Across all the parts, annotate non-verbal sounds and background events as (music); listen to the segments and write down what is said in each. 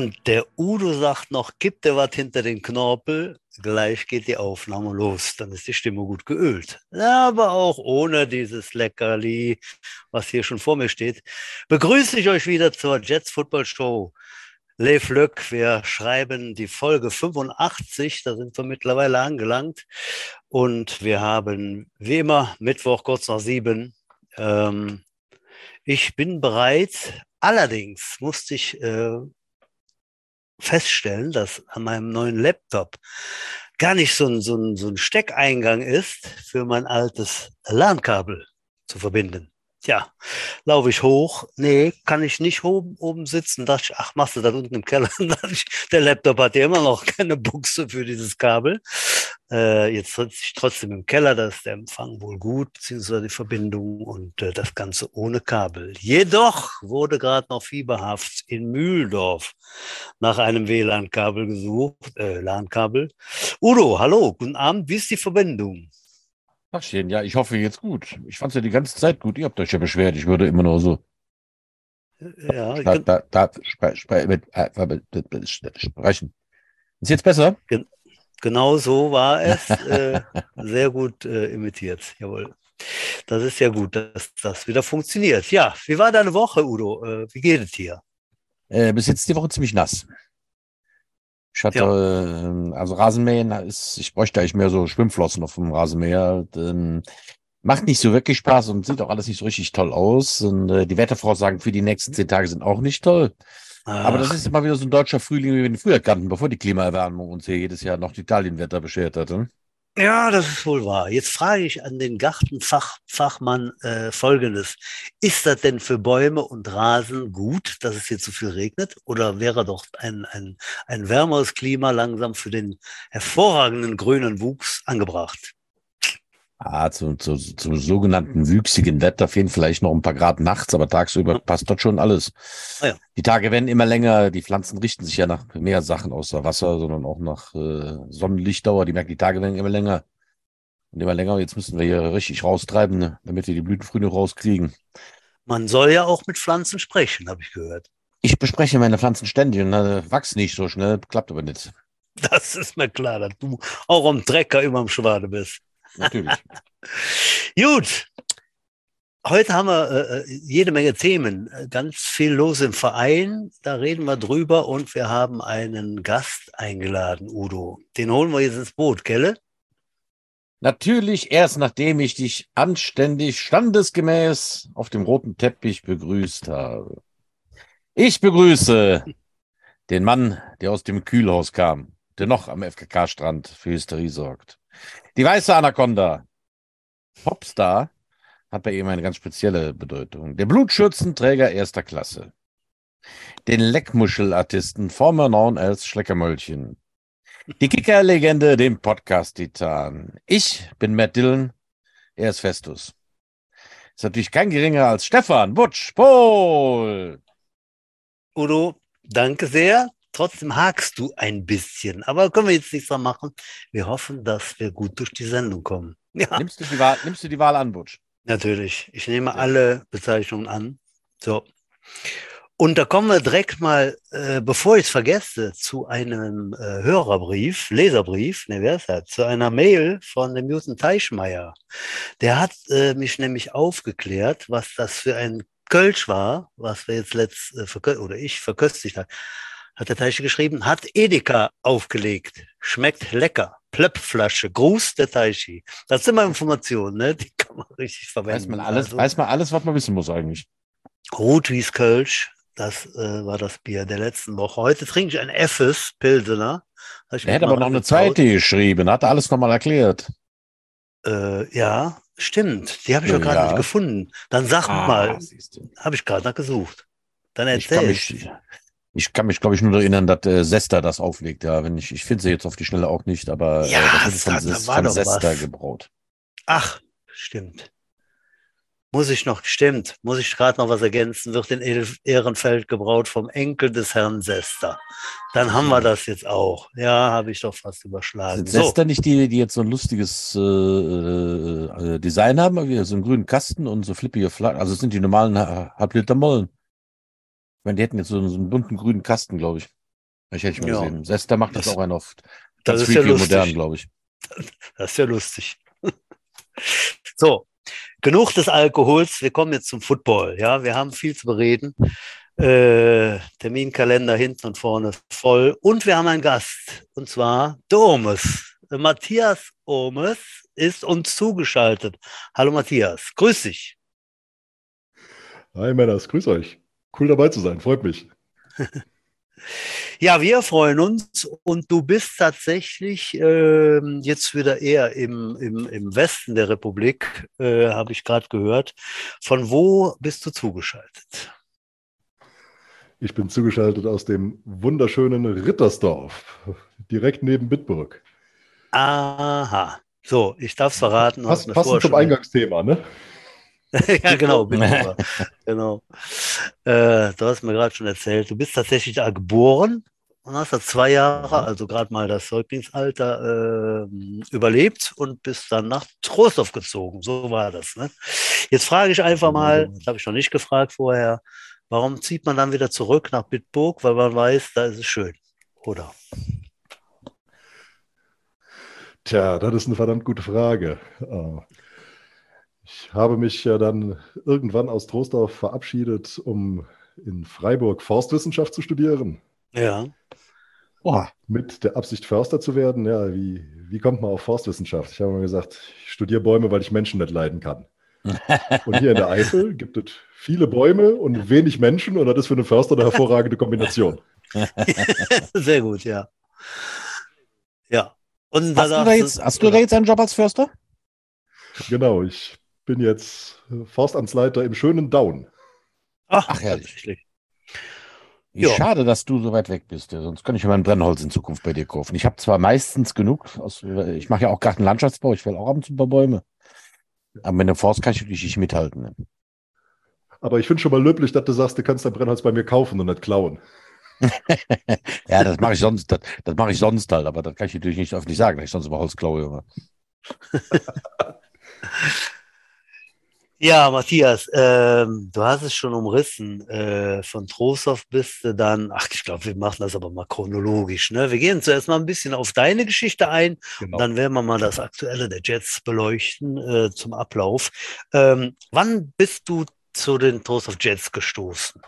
Und der Udo sagt noch, gibt dir was hinter den Knorpel, gleich geht die Aufnahme los. Dann ist die Stimme gut geölt. Aber auch ohne dieses Leckerli, was hier schon vor mir steht, begrüße ich euch wieder zur Jets Football Show. Leif Löck, wir schreiben die Folge 85, da sind wir mittlerweile angelangt. Und wir haben wie immer Mittwoch kurz nach sieben. Ähm, ich bin bereit. Allerdings musste ich äh, feststellen, dass an meinem neuen Laptop gar nicht so ein, so ein, so ein Steckeingang ist, für mein altes LAN-Kabel zu verbinden. Tja, laufe ich hoch. Nee, kann ich nicht oben, oben sitzen. Dachte ich, ach, machst du das unten im Keller? (laughs) der Laptop hat ja immer noch keine Buchse für dieses Kabel. Äh, jetzt sitze ich trotzdem im Keller, da ist der Empfang wohl gut, beziehungsweise die Verbindung und äh, das Ganze ohne Kabel. Jedoch wurde gerade noch fieberhaft in Mühldorf nach einem WLAN-Kabel gesucht, äh, LAN-Kabel. Udo, hallo, guten Abend, wie ist die Verbindung? Tagchen, ja, ich hoffe jetzt gut. Ich fand es ja die ganze Zeit gut. Ihr habt euch ja beschwert, ich würde immer nur so. Ja, Da, da, da, spre, spre, mit, äh, sprechen. Ist jetzt besser? Genau so war (laughs) es. äh, sehr gut äh, imitiert. Jawohl. Das ist ja gut, dass das wieder funktioniert. Ja, wie war deine Woche, Udo? Äh, wie geht es dir? Äh, bis jetzt die Woche ziemlich nass. Ich hatte, äh, also Rasenmähen ist, ich bräuchte eigentlich mehr so Schwimmflossen auf dem Rasenmäher. Ähm, macht nicht so wirklich Spaß und sieht auch alles nicht so richtig toll aus. Und äh, die Wettervoraussagen für die nächsten zehn Tage sind auch nicht toll. Aber das Ach, ist immer wieder so ein deutscher Frühling, wie wir ihn früher kannten, bevor die Klimaerwärmung uns hier jedes Jahr noch Italienwetter beschert hatte. Ja, das ist wohl wahr. Jetzt frage ich an den Gartenfachmann äh, Folgendes. Ist das denn für Bäume und Rasen gut, dass es hier zu viel regnet? Oder wäre doch ein, ein, ein wärmeres Klima langsam für den hervorragenden grünen Wuchs angebracht? Ah, zu, zu, zum sogenannten wüchsigen Wetter fehlen vielleicht noch ein paar Grad nachts, aber tagsüber passt dort schon alles. Ah ja. Die Tage werden immer länger, die Pflanzen richten sich ja nach mehr Sachen außer Wasser, sondern auch nach äh, Sonnenlichtdauer. Die merken, die Tage werden immer länger und immer länger. Jetzt müssen wir hier richtig raustreiben, ne, damit wir die Blütenfrühe noch rauskriegen. Man soll ja auch mit Pflanzen sprechen, habe ich gehört. Ich bespreche meine Pflanzen ständig und äh, wachsen nicht so schnell, klappt aber nicht. Das ist mir klar, dass du auch am Trecker immer am Schwade bist. Natürlich. (laughs) Gut. Heute haben wir äh, äh, jede Menge Themen, äh, ganz viel los im Verein. Da reden wir drüber und wir haben einen Gast eingeladen, Udo. Den holen wir jetzt ins Boot, Kelle? Natürlich erst nachdem ich dich anständig, standesgemäß auf dem roten Teppich begrüßt habe. Ich begrüße den Mann, der aus dem Kühlhaus kam, der noch am FKK-Strand für Hysterie sorgt. Die weiße Anaconda. Popstar hat bei ihm eine ganz spezielle Bedeutung. Der Blutschürzenträger erster Klasse. Den Leckmuschelartisten, former known als Schleckermöllchen. Die Kicker-Legende, den Podcast-Titan. Ich bin Matt Dillon, er ist Festus. Ist natürlich kein geringer als Stefan Butsch Pohl. Udo, danke sehr. Trotzdem hakst du ein bisschen, aber können wir jetzt nichts dran machen. Wir hoffen, dass wir gut durch die Sendung kommen. (laughs) Ja, Nimmst du die Wahl, nimmst du die Wahl an, Butsch? natürlich. Ich nehme alle Bezeichnungen an. So. Und da kommen wir direkt mal, äh, bevor ich es vergesse, zu einem äh, Hörerbrief, Leserbrief, ne, wer ist das? Zu einer Mail von dem Newton Teichmeier. Der hat äh, mich nämlich aufgeklärt, was das für ein Kölsch war, was wir jetzt letzt, äh, oder ich verköstigt habe. Hat der Teiche geschrieben, hat Edeka aufgelegt. Schmeckt lecker. Plöppflasche. Gruß der Teichi. Das sind immer Informationen, ne? Die kann man richtig verwenden. Weiß man alles, Also- weiß man alles, was man wissen muss eigentlich. Rotwies Kölsch, das äh, war das Bier der letzten Woche. Heute trinke ich ein Effes Pilsener. Ich Er hätte aber mal noch eine zweite geschrieben, hat alles nochmal erklärt. Äh, ja, stimmt. Die habe ich Ja, gerade nicht gefunden. Dann sag Ah, mal, habe ich gerade gesucht. Dann Ich erzähl. mich, ich kann mich, glaube ich, nur erinnern, dass äh, Sesta das auflegt. Ja, wenn ich, ich finde sie jetzt auf die Schnelle auch nicht, aber Ja, äh, das ist von, da- von Sesta was. gebraut. Ach, stimmt. Muss ich noch, stimmt, muss ich gerade noch was ergänzen, wird in Ehrenfeld gebraut vom Enkel des Herrn Sester. Dann haben wir das jetzt auch. Ja, habe ich doch fast überschlagen. Sind So, Sesta nicht die, die jetzt so ein lustiges äh, äh, äh, Design haben, so einen grünen Kasten und so flippige Flaggen? Also es sind die normalen Ha- Halbliter Mollen. Ich meine, die hätten jetzt so, so einen bunten grünen Kasten, glaube ich. Ich hätte ich mal Ja. gesehen. Sester macht das, Das- auch ein oft. das Ganz ist ja lustig. modern, glaube ich. (laughs) Das ist ja lustig. (laughs) So, genug des Alkohols. Wir kommen jetzt zum Football. Ja, wir haben viel zu bereden. Äh, Terminkalender hinten und vorne voll. Und wir haben einen Gast. Und zwar Domes. Matthias Omes ist uns zugeschaltet. Hallo Matthias, grüß dich. Hi Männers, grüß euch. Cool dabei zu sein, freut mich. (laughs) Ja, wir freuen uns und du bist tatsächlich ähm, jetzt wieder eher im, im, im Westen der Republik, äh, habe ich gerade gehört. Von wo bist du zugeschaltet? Ich bin zugeschaltet aus dem wunderschönen Rittersdorf, direkt neben Bitburg. Aha. So, ich darf es verraten. Pass, passend zum Eingangsthema, ne? (laughs) ja, genau, genau. Äh, du hast mir gerade schon erzählt, du bist tatsächlich da geboren und hast da zwei Jahre, also gerade mal das Säuglingsalter, ähm, überlebt und bist dann nach Trostorf gezogen. So war das. Ne? Jetzt frage ich einfach mal, das habe ich noch nicht gefragt vorher, warum zieht man dann wieder zurück nach Bitburg? Weil man weiß, da ist es schön, oder? Tja, das ist eine verdammt gute Frage. Ich habe mich ja dann irgendwann aus Troisdorf verabschiedet, um in Freiburg Forstwissenschaft zu studieren. Ja. Boah. Mit der Absicht, Förster zu werden. Ja, wie, wie kommt man auf Forstwissenschaft? Ich habe mal gesagt, ich studiere Bäume, weil ich Menschen nicht leiden kann. (laughs) Und hier in der Eifel gibt es viele Bäume und wenig Menschen und das ist für einen Förster eine hervorragende Kombination. (laughs) Sehr gut, ja. Ja. Und Hast du, da jetzt, hast du da jetzt einen Job als Förster? Genau, ich bin jetzt Forstamtsleiter im schönen Daun. Ach, Ach, herrlich. Ja. Schade, dass du so weit weg bist. Ja, sonst könnte ich mir mein Brennholz in Zukunft bei dir kaufen. Ich habe zwar meistens genug, aus, ich mache ja auch Gartenlandschaftsbau, ich will auch ab und zu ein paar Bäume. Aber mit dem Forst kann ich wirklich nicht mithalten. Ne? Aber ich finde schon mal löblich, dass du sagst, du kannst dein Brennholz bei mir kaufen und nicht klauen. (laughs) Ja, das mache ich sonst, das, das mache ich sonst halt, aber das kann ich natürlich nicht öffentlich sagen, dass ich sonst über Holz klaue. (laughs) Ja, Matthias, ähm, du hast es schon umrissen. Äh, von Trostorf bist du dann, ach, ich glaube, wir machen das aber mal chronologisch. Ne? Wir gehen zuerst mal ein bisschen auf deine Geschichte ein Genau. und dann werden wir mal das Aktuelle der Jets beleuchten äh, zum Ablauf. Ähm, wann bist du zu den Trostorf Jets gestoßen?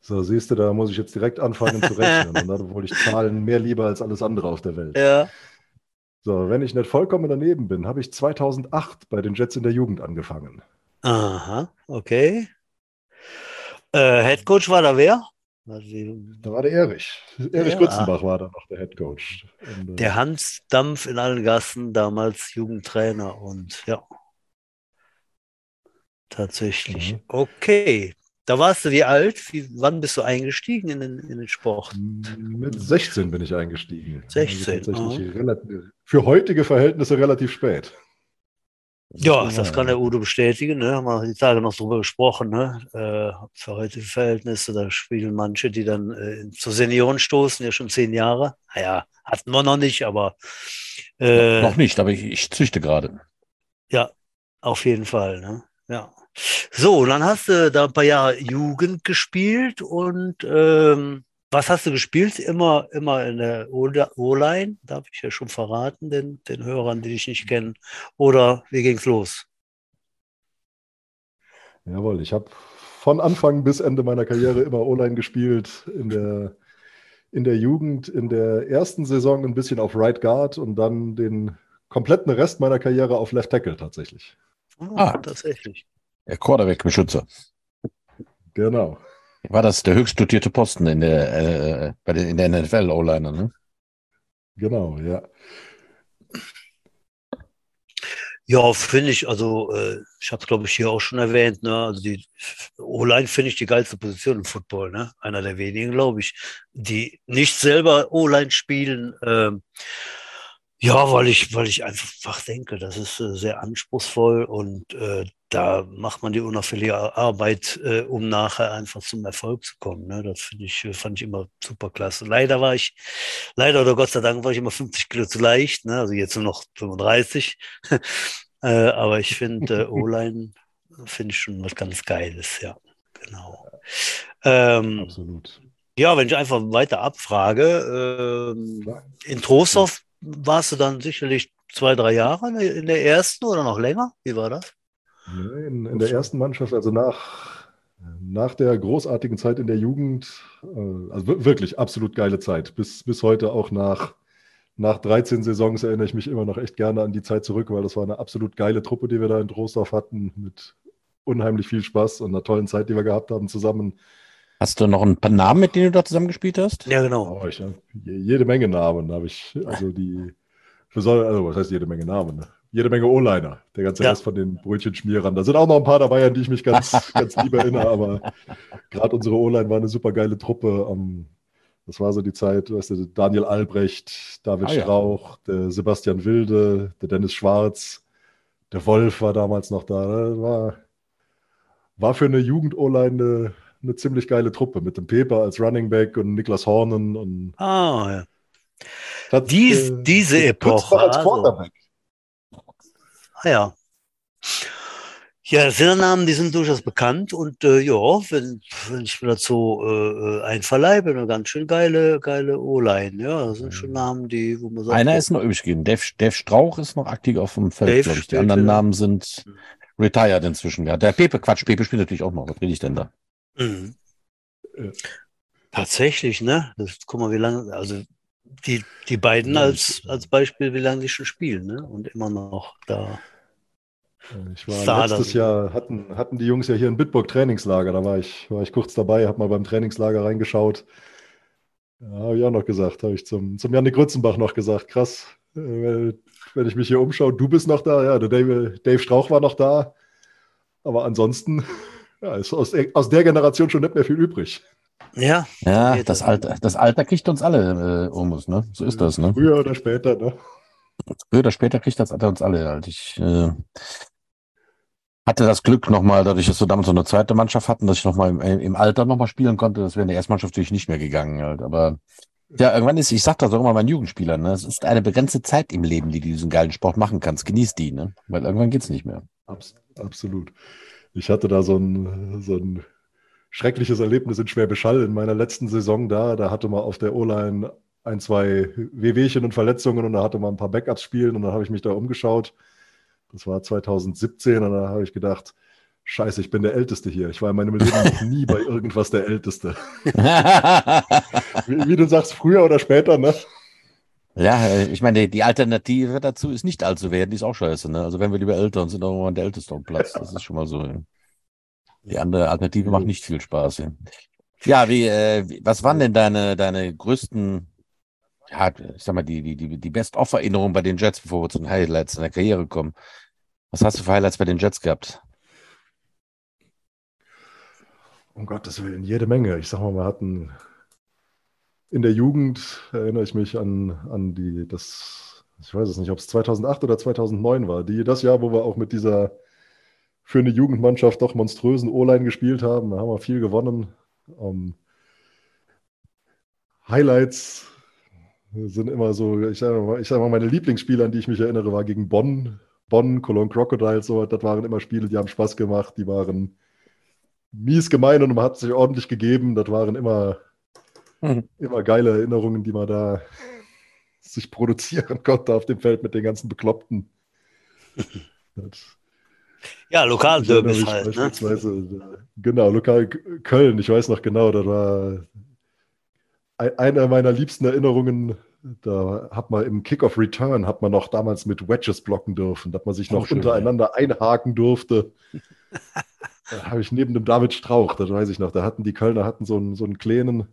So, siehst du, da muss ich jetzt direkt anfangen zu rechnen. Und (laughs) da wollte ich Zahlen mehr lieber als alles andere auf der Welt. Ja. So, wenn ich nicht vollkommen daneben bin, habe ich 2008 bei den Jets in der Jugend angefangen. Aha, okay. Äh, Head Coach war da wer? Da war der Erich. Erich Ja. Grützenbach war da noch der Head Coach. Und, äh, Der Hans Dampf in allen Gassen, damals Jugendtrainer und ja. Tatsächlich. Mhm. Okay. Da warst du wie alt? Wie, wann bist du eingestiegen in den, in den Sport? Mit 16 bin ich eingestiegen. 16, Also tatsächlich relativ, für heutige Verhältnisse relativ spät. Ja, das kann der Udo bestätigen. Ne? Haben wir die Tage noch drüber gesprochen. Ne? Äh, für heutige Verhältnisse, da spielen manche, die dann äh, zu Senioren stoßen, ja schon zehn Jahre. Naja, hatten wir noch nicht, aber äh, Noch nicht, aber ich, ich züchte gerade. Ja, auf jeden Fall. Ne? Ja. So, und dann hast du da ein paar Jahre Jugend gespielt und ähm, was hast du gespielt? Immer, immer in der O-Line, darf ich ja schon verraten, den, den Hörern, die dich nicht kennen. Oder wie ging's los? Jawohl, ich habe von Anfang bis Ende meiner Karriere immer O-Line gespielt. In der, in der Jugend, in der ersten Saison ein bisschen auf Right Guard und dann den kompletten Rest meiner Karriere auf Left Tackle tatsächlich. Oh, Ah. tatsächlich. Der Quarterback-Beschützer. Genau. War das der höchst dotierte Posten in der, äh, bei den, in der NFL O-Liner, ne? Genau, ja. Ja, finde ich, also äh, ich habe es, glaube ich, hier auch schon erwähnt, ne? Also die O-Line finde ich die geilste Position im Football, ne? Einer der wenigen, glaube ich, die nicht selber O-Line spielen. Ähm, ja, weil ich, weil ich einfach denke, das ist äh, sehr anspruchsvoll und äh, da macht man die unauffällige Arbeit, äh, um nachher einfach zum Erfolg zu kommen. Ne? Das finde ich, fand ich immer super klasse. Leider war ich, leider oder Gott sei Dank war ich immer 50 Kilo zu leicht, ne? Also jetzt nur noch 35. (laughs) äh, aber ich finde, äh, (laughs) O-Line finde ich schon was ganz Geiles, ja. Genau. Ähm, Absolut. Ja, wenn ich einfach weiter abfrage, ähm, in Trostorf warst du dann sicherlich zwei, drei Jahre in der ersten oder noch länger? Wie war das? In, in der ersten Mannschaft, also nach, nach der großartigen Zeit in der Jugend, äh, also wirklich absolut geile Zeit. Bis, bis heute auch nach, nach 13 Saisons erinnere ich mich immer noch echt gerne an die Zeit zurück, weil das war eine absolut geile Truppe, die wir da in Trostorf hatten, mit unheimlich viel Spaß und einer tollen Zeit, die wir gehabt haben zusammen. Hast du noch ein paar Namen, mit denen du da zusammengespielt hast? Ja, genau. Oh, ich jede Menge Namen habe ich. Also die, also was heißt jede Menge Namen? Jede Menge O-Liner. Der ganze ja. Rest von den Brötchenschmierern. Da sind auch noch ein paar dabei, an die ich mich ganz, (laughs) ganz lieb erinnere, aber gerade unsere O-Line war eine super geile Truppe. das war so die Zeit, weißt du, Daniel Albrecht, David ah, Strauch, ja. der Sebastian Wilde, der Dennis Schwarz, der Wolf war damals noch da. Das war, war für eine Jugend-O-Line eine eine ziemlich geile Truppe mit dem Peper als Running Back und Niklas Hornen. Und ah, ja. Hat, Dies, äh, diese Epoche. Als also. Ah, ja. Ja, das sind Namen, die sind durchaus bekannt und äh, ja, wenn, wenn ich mir dazu äh, einverleibe, eine ganz schön geile, geile O-Line. Ja, das sind schon mhm. Namen, die, wo man sagt. Einer ist noch übrig geblieben. Dev, Dev Strauch ist noch aktiv auf dem Feld, glaube ich. Die anderen Namen sind mhm. retired inzwischen. Ja, der Pepe, Quatsch, Pepe spielt natürlich auch noch. Was rede ich denn da? Mhm. Tatsächlich, ne? Das, guck mal, wie lange, also die, die beiden als, als Beispiel, wie lange die schon spielen, ne? Und immer noch da. Ich war letztes Jahr, hatten, hatten die Jungs ja hier in Bitburg Trainingslager, da war ich, war ich kurz dabei, habe mal beim Trainingslager reingeschaut. Ja, habe ich auch noch gesagt, habe ich zum, zum Janik Grützenbach noch gesagt, krass, äh, wenn ich mich hier umschaue, du bist noch da, ja, der Dave, Dave Strauch war noch da, aber ansonsten (laughs) ja, ist aus, aus der Generation schon nicht mehr viel übrig. Ja. Ja, das Alter, das Alter kriegt uns alle äh, um uns, ne? So ist das, ne? Früher oder später, ne? Früher oder später kriegt das Alter uns alle. Halt. Ich äh, hatte das Glück nochmal, dadurch, dass wir damals so eine zweite Mannschaft hatten, dass ich nochmal im, im Alter nochmal spielen konnte. Das wäre in der Erstmannschaft natürlich nicht mehr gegangen. Halt. Aber ja, irgendwann ist, ich sag das auch immer meinen Jugendspielern, ne? es ist eine begrenzte Zeit im Leben, die du diesen geilen Sport machen kannst. Genieß die, ne? Weil irgendwann geht's nicht mehr. Abs absolut. Ich hatte da so ein, so ein schreckliches Erlebnis in Schwäbisch Hall in meiner letzten Saison da. Da hatte man auf der O-Line ein, zwei Wehwehchen und Verletzungen und da hatte man ein paar Backups spielen und dann habe ich mich da umgeschaut. Das war 2017 und da habe ich gedacht, Scheiße, ich bin der Älteste hier. Ich war in meinem Leben noch nie bei irgendwas der Älteste. (laughs) wie, wie, du sagst, früher oder später, ne? Ja, ich meine, die Alternative dazu ist nicht alt zu werden, die ist auch scheiße. Ne? Also wenn wir lieber älter und sind auch mal der Älteste am Platz. Das ist schon mal so. Die andere Alternative macht nicht viel Spaß. Ja, ja wie, äh, was waren denn deine, deine größten, ja, ich sag mal, die, die, die, Best-of-Erinnerungen bei den Jets, bevor wir zu den Highlights in der Karriere kommen? Was hast du für Highlights bei den Jets gehabt? Um Gottes Willen, jede Menge. Ich sag mal, wir hatten in der Jugend erinnere ich mich an, an die, das, ich weiß es nicht, ob es 2008 oder 2009 war, die, das Jahr, wo wir auch mit dieser für eine Jugendmannschaft doch monströsen O-Line gespielt haben. Da haben wir viel gewonnen. Um, ähm, Highlights sind immer so, ich sage mal, sag mal, meine Lieblingsspiele, an die ich mich erinnere, war gegen Bonn. Bonn, Cologne Crocodiles, so, das waren immer Spiele, die haben Spaß gemacht, die waren mies gemein und man hat sich ordentlich gegeben. Das waren immer Mhm. Immer geile Erinnerungen, die man da sich produzieren (laughs) konnte auf dem Feld mit den ganzen Bekloppten. ja, Lokalderbys halt. Ne? Beispielsweise, ne? Genau, Lokal Köln, ich weiß noch genau, da war eine meiner liebsten Erinnerungen, da hat man im Kickoff Return, hat man noch damals mit Wedges blocken dürfen, dass man sich noch schön, untereinander ja. einhaken durfte. (laughs) da habe ich neben dem David Strauch, das weiß ich noch, da hatten die Kölner hatten so einen, so einen kleinen,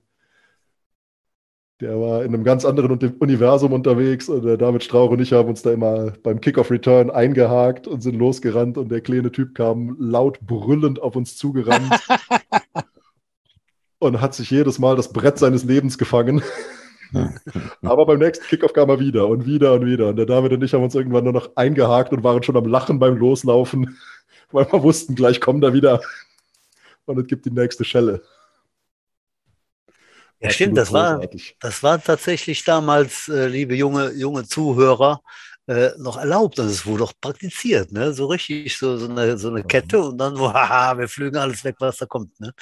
der war in einem ganz anderen Universum unterwegs und der David Strauch und ich haben uns da immer beim Kickoff Return eingehakt und sind losgerannt und der kleine Typ kam laut brüllend auf uns zugerannt (laughs) und hat sich jedes Mal das Brett seines Lebens gefangen. (laughs) Aber beim nächsten Kickoff kam er wieder und wieder und wieder. Und der David und ich haben uns irgendwann nur noch eingehakt und waren schon am Lachen beim Loslaufen, (laughs) weil wir wussten, gleich kommt er wieder und es gibt die nächste Schelle. Ja, stimmt, das war, das war tatsächlich damals, äh, liebe junge, junge Zuhörer, äh, noch erlaubt. Also es wurde auch praktiziert, ne? So richtig, so, so, eine, so eine Kette und dann, wo, (laughs) haha, wir flügen alles weg, was da kommt. Ne?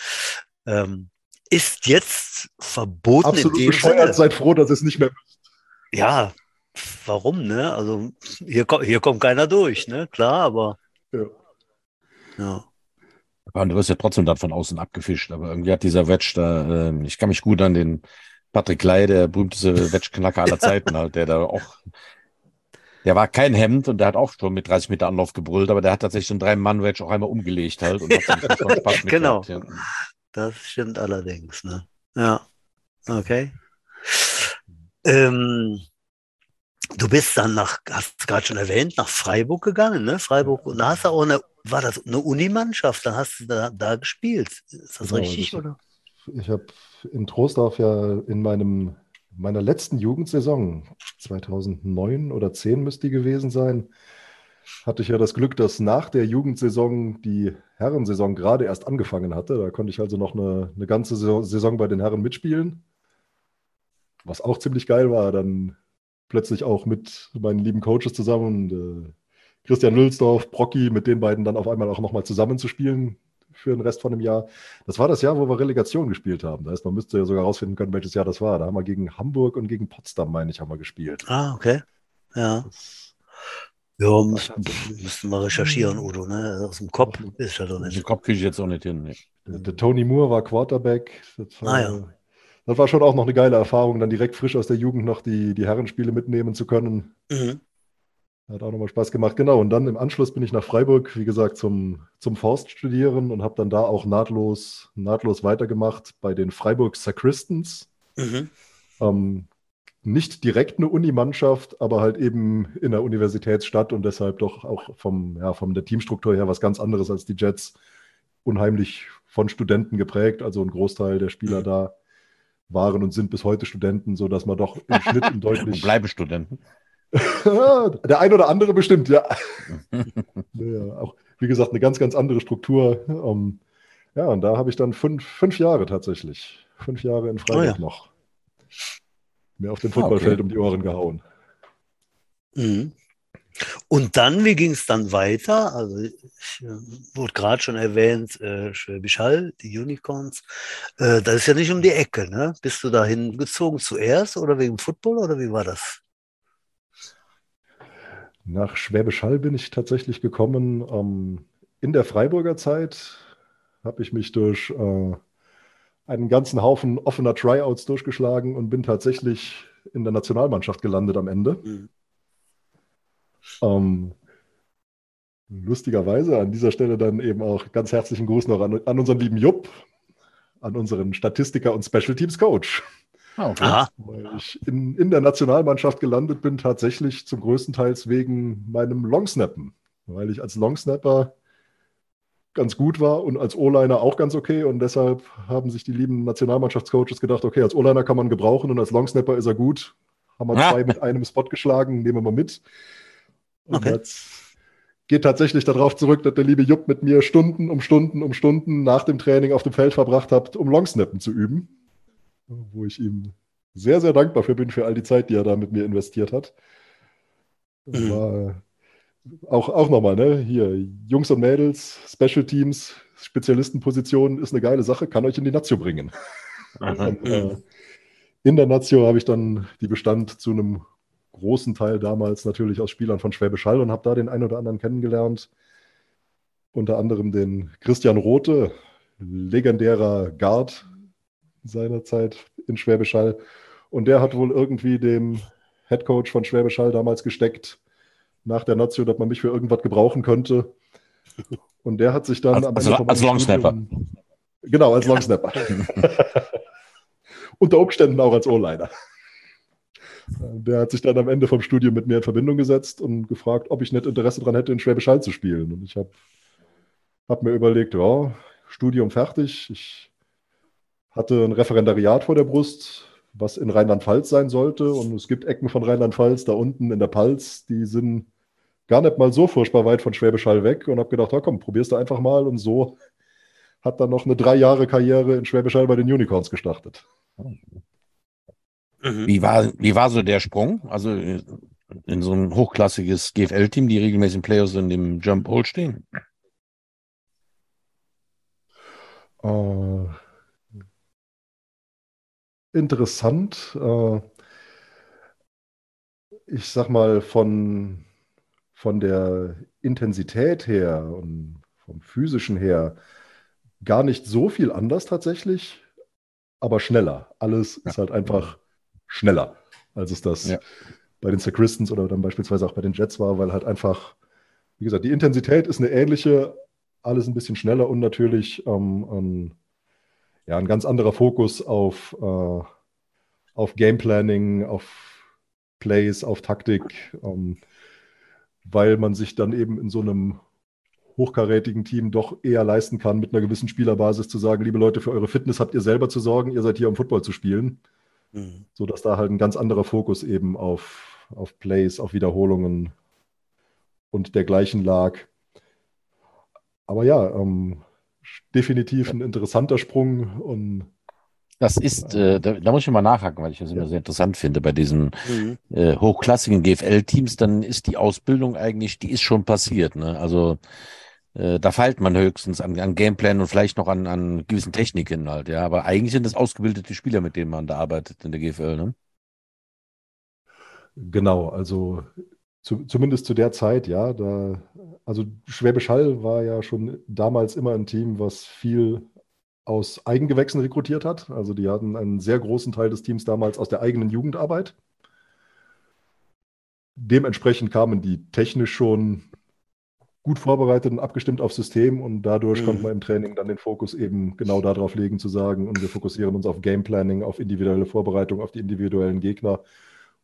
Ähm, ist jetzt verboten Absolut bescheuert, seid froh, dass es nicht mehr Ja, warum, ne? Also hier, hier kommt keiner durch, ne? Klar, aber Ja. ja. Ja, und du wirst ja trotzdem dann von außen abgefischt, aber irgendwie hat dieser Wedge da, ähm, ich kann mich gut an den Patrick Ley, der berühmteste Wedge-Knacker aller (laughs) Zeiten halt, der da auch, der war kein Hemd und der hat auch schon mit 30 Meter Anlauf gebrüllt, aber der hat tatsächlich so einen Drei-Mann-Wedge auch einmal umgelegt halt und hat dann schon Spaß mit (laughs) Genau. gehabt, ja. Das stimmt allerdings, ne? Ja. Okay. Ähm, du bist dann nach, hast du gerade schon erwähnt, nach Freiburg gegangen, ne? Freiburg, und da hast du auch eine, war das eine Unimannschaft, dann hast du da, da gespielt. Ist das Genau, richtig, das- oder? Ich habe in Troisdorf ja in meinem, meiner letzten Jugendsaison, 2009 oder 10 müsste die gewesen sein, hatte ich ja das Glück, dass nach der Jugendsaison die Herrensaison gerade erst angefangen hatte. Da konnte ich also noch eine, eine ganze Saison bei den Herren mitspielen. Was auch ziemlich geil war, dann plötzlich auch mit meinen lieben Coaches zusammen, und, äh, Christian Lülsdorf, Brocki, mit den beiden dann auf einmal auch nochmal zusammenzuspielen für den Rest von dem Jahr. Das war das Jahr, wo wir Relegation gespielt haben. Das heißt, man müsste ja sogar rausfinden können, welches Jahr das war. Da haben wir gegen Hamburg und gegen Potsdam, meine ich, haben wir gespielt. Ah, okay. Ja. Das, Ja, müssen, müssen wir recherchieren, Udo, ne? Aus dem Kopf ist ja doch Den nicht. Kopf kriege ich jetzt auch nicht hin. Der, der Tony Moore war Quarterback. Das war, Ah, ja. das war schon auch noch eine geile Erfahrung, dann direkt frisch aus der Jugend noch die, die Herrenspiele mitnehmen zu können. Mhm. Hat auch nochmal Spaß gemacht. Genau, und dann im Anschluss bin ich nach Freiburg, wie gesagt, zum, zum Forst studieren und habe dann da auch nahtlos, nahtlos weitergemacht bei den Freiburg Sacristans. Mhm. Ähm, nicht direkt eine Unimannschaft, aber halt eben in der Universitätsstadt und deshalb doch auch vom, ja, von der Teamstruktur her was ganz anderes als die Jets. Unheimlich von Studenten geprägt, also ein Großteil der Spieler Mhm. da waren und sind bis heute Studenten, sodass man doch im Schnitt (laughs) ein Und deutlich. bleibe Studenten. (laughs) der ein oder andere bestimmt, (laughs) ja. ja. Auch, wie gesagt, eine ganz, ganz andere Struktur. Ähm, ja, und da habe ich dann fünf, fünf Jahre tatsächlich. Fünf Jahre in Freiburg Oh ja. noch. Mir auf dem Ah, Footballfeld okay. um die Ohren gehauen. Mhm. Und dann, wie ging es dann weiter? Also, ich äh, wurde gerade schon erwähnt, äh, Schwäbisch Hall, die Unicorns. Äh, das ist ja nicht um die Ecke, ne? Bist du dahin gezogen zuerst oder wegen Football oder wie war das? Nach Schwäbisch Hall bin ich tatsächlich gekommen. Ähm, in der Freiburger Zeit habe ich mich durch äh, einen ganzen Haufen offener Tryouts durchgeschlagen und bin tatsächlich in der Nationalmannschaft gelandet am Ende. Mhm. Ähm, lustigerweise an dieser Stelle dann eben auch ganz herzlichen Gruß noch an, an unseren lieben Jupp, an unseren Statistiker und Special Teams Coach. Ah, okay. Weil ich in, in der Nationalmannschaft gelandet bin, tatsächlich zum größten Teils wegen meinem Longsnappen. Weil ich als Longsnapper ganz gut war und als O-Liner auch ganz okay. Und deshalb haben sich die lieben Nationalmannschaftscoaches gedacht, okay, als O-Liner kann man gebrauchen und als Longsnapper ist er gut. Haben wir zwei mit einem Spot geschlagen, nehmen wir mal mit. Und Okay. jetzt geht tatsächlich darauf zurück, dass der liebe Jupp mit mir Stunden um Stunden um Stunden nach dem Training auf dem Feld verbracht hat, um Longsnappen zu üben. Wo ich ihm sehr, sehr dankbar für bin, für all die Zeit, die er da mit mir investiert hat. Mhm. War auch, auch nochmal, ne? Hier, Jungs und Mädels, Special Teams, Spezialistenposition ist eine geile Sache, kann euch in die Nazio bringen. Äh, in der Nazio habe ich dann, die bestand zu einem großen Teil damals natürlich aus Spielern von Schwäbisch Hall und habe da den einen oder anderen kennengelernt. Unter anderem den Christian Rote, legendärer Guard seinerzeit in Schwäbisch Hall. Und der hat wohl irgendwie dem Headcoach von Schwäbisch Hall damals gesteckt, nach der Nazio, dass man mich für irgendwas gebrauchen könnte. Und der hat sich dann Als- am als- Ende als meinem Longsnapper. Genau, als Longsnapper. (laughs) Unter Umständen auch als O-Liner. Der hat sich dann am Ende vom Studium mit mir in Verbindung gesetzt und gefragt, ob ich nicht Interesse daran hätte, in Schwäbisch Hall zu spielen. Und ich habe hab mir überlegt, ja, Studium fertig. Ich hatte ein Referendariat vor der Brust, was in Rheinland-Pfalz sein sollte. Und es gibt Ecken von Rheinland-Pfalz da unten in der Palz, die sind gar nicht mal so furchtbar weit von Schwäbisch Hall weg. Und habe gedacht, ja, komm, probier's da einfach mal. Und so hat dann noch eine drei Jahre Karriere in Schwäbisch Hall bei den Unicorns gestartet. Mhm. Wie war, wie war so der Sprung? Also in so ein hochklassiges GFL-Team, die regelmäßig in Playoffs in dem Jump Hole stehen? Äh, interessant. Äh, ich sag mal, von, von der Intensität her und vom physischen her gar nicht so viel anders tatsächlich, aber schneller. Alles ja. ist halt einfach schneller, als es das ja. bei den Sacristans oder dann beispielsweise auch bei den Jets war, weil halt einfach, wie gesagt, die Intensität ist eine ähnliche, alles ein bisschen schneller und natürlich ähm, ein, ja, ein ganz anderer Fokus auf, äh, auf Game Planning, auf Plays, auf Taktik, ähm, weil man sich dann eben in so einem hochkarätigen Team doch eher leisten kann, mit einer gewissen Spielerbasis zu sagen, liebe Leute, für eure Fitness habt ihr selber zu sorgen, ihr seid hier, um Football zu spielen. Mhm. So dass da halt ein ganz anderer Fokus eben auf, auf Plays, auf Wiederholungen und dergleichen lag. Aber ja, ähm, definitiv ein interessanter Sprung und das ist, äh, da, da, muss ich mal nachhaken, weil ich das immer sehr interessant finde bei diesen mhm. äh, hochklassigen GFL-Teams, dann ist die Ausbildung eigentlich, die ist schon passiert. Ne? Also äh, da feilt man höchstens an, an Gameplan und vielleicht noch an, an gewissen Techniken halt, ja. Aber eigentlich sind das ausgebildete Spieler, mit denen man da arbeitet in der GFL, ne? Genau, also zu, zumindest zu der Zeit, ja. Da, also Schwäbisch Hall war ja schon damals immer ein Team, was viel aus Eigengewächsen rekrutiert hat. Also die hatten einen sehr großen Teil des Teams damals aus der eigenen Jugendarbeit. Dementsprechend kamen die technisch schon gut vorbereitet und abgestimmt aufs System und dadurch mhm. konnte man im Training dann den Fokus eben genau darauf legen, zu sagen, und wir fokussieren uns auf Game Planning, auf individuelle Vorbereitung, auf die individuellen Gegner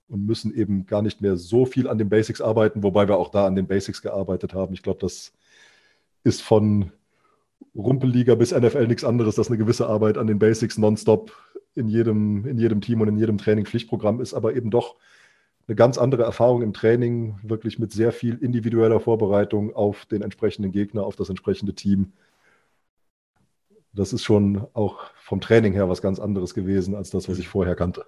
und müssen eben gar nicht mehr so viel an den Basics arbeiten, wobei wir auch da an den Basics gearbeitet haben. Ich glaube, das ist von Rumpelliga bis NFL nichts anderes, dass eine gewisse Arbeit an den Basics nonstop in jedem, in jedem Team und in jedem Training Pflichtprogramm ist, aber eben doch eine ganz andere Erfahrung im Training, wirklich mit sehr viel individueller Vorbereitung auf den entsprechenden Gegner, auf das entsprechende Team. Das ist schon auch vom Training her was ganz anderes gewesen als das, was ich vorher kannte.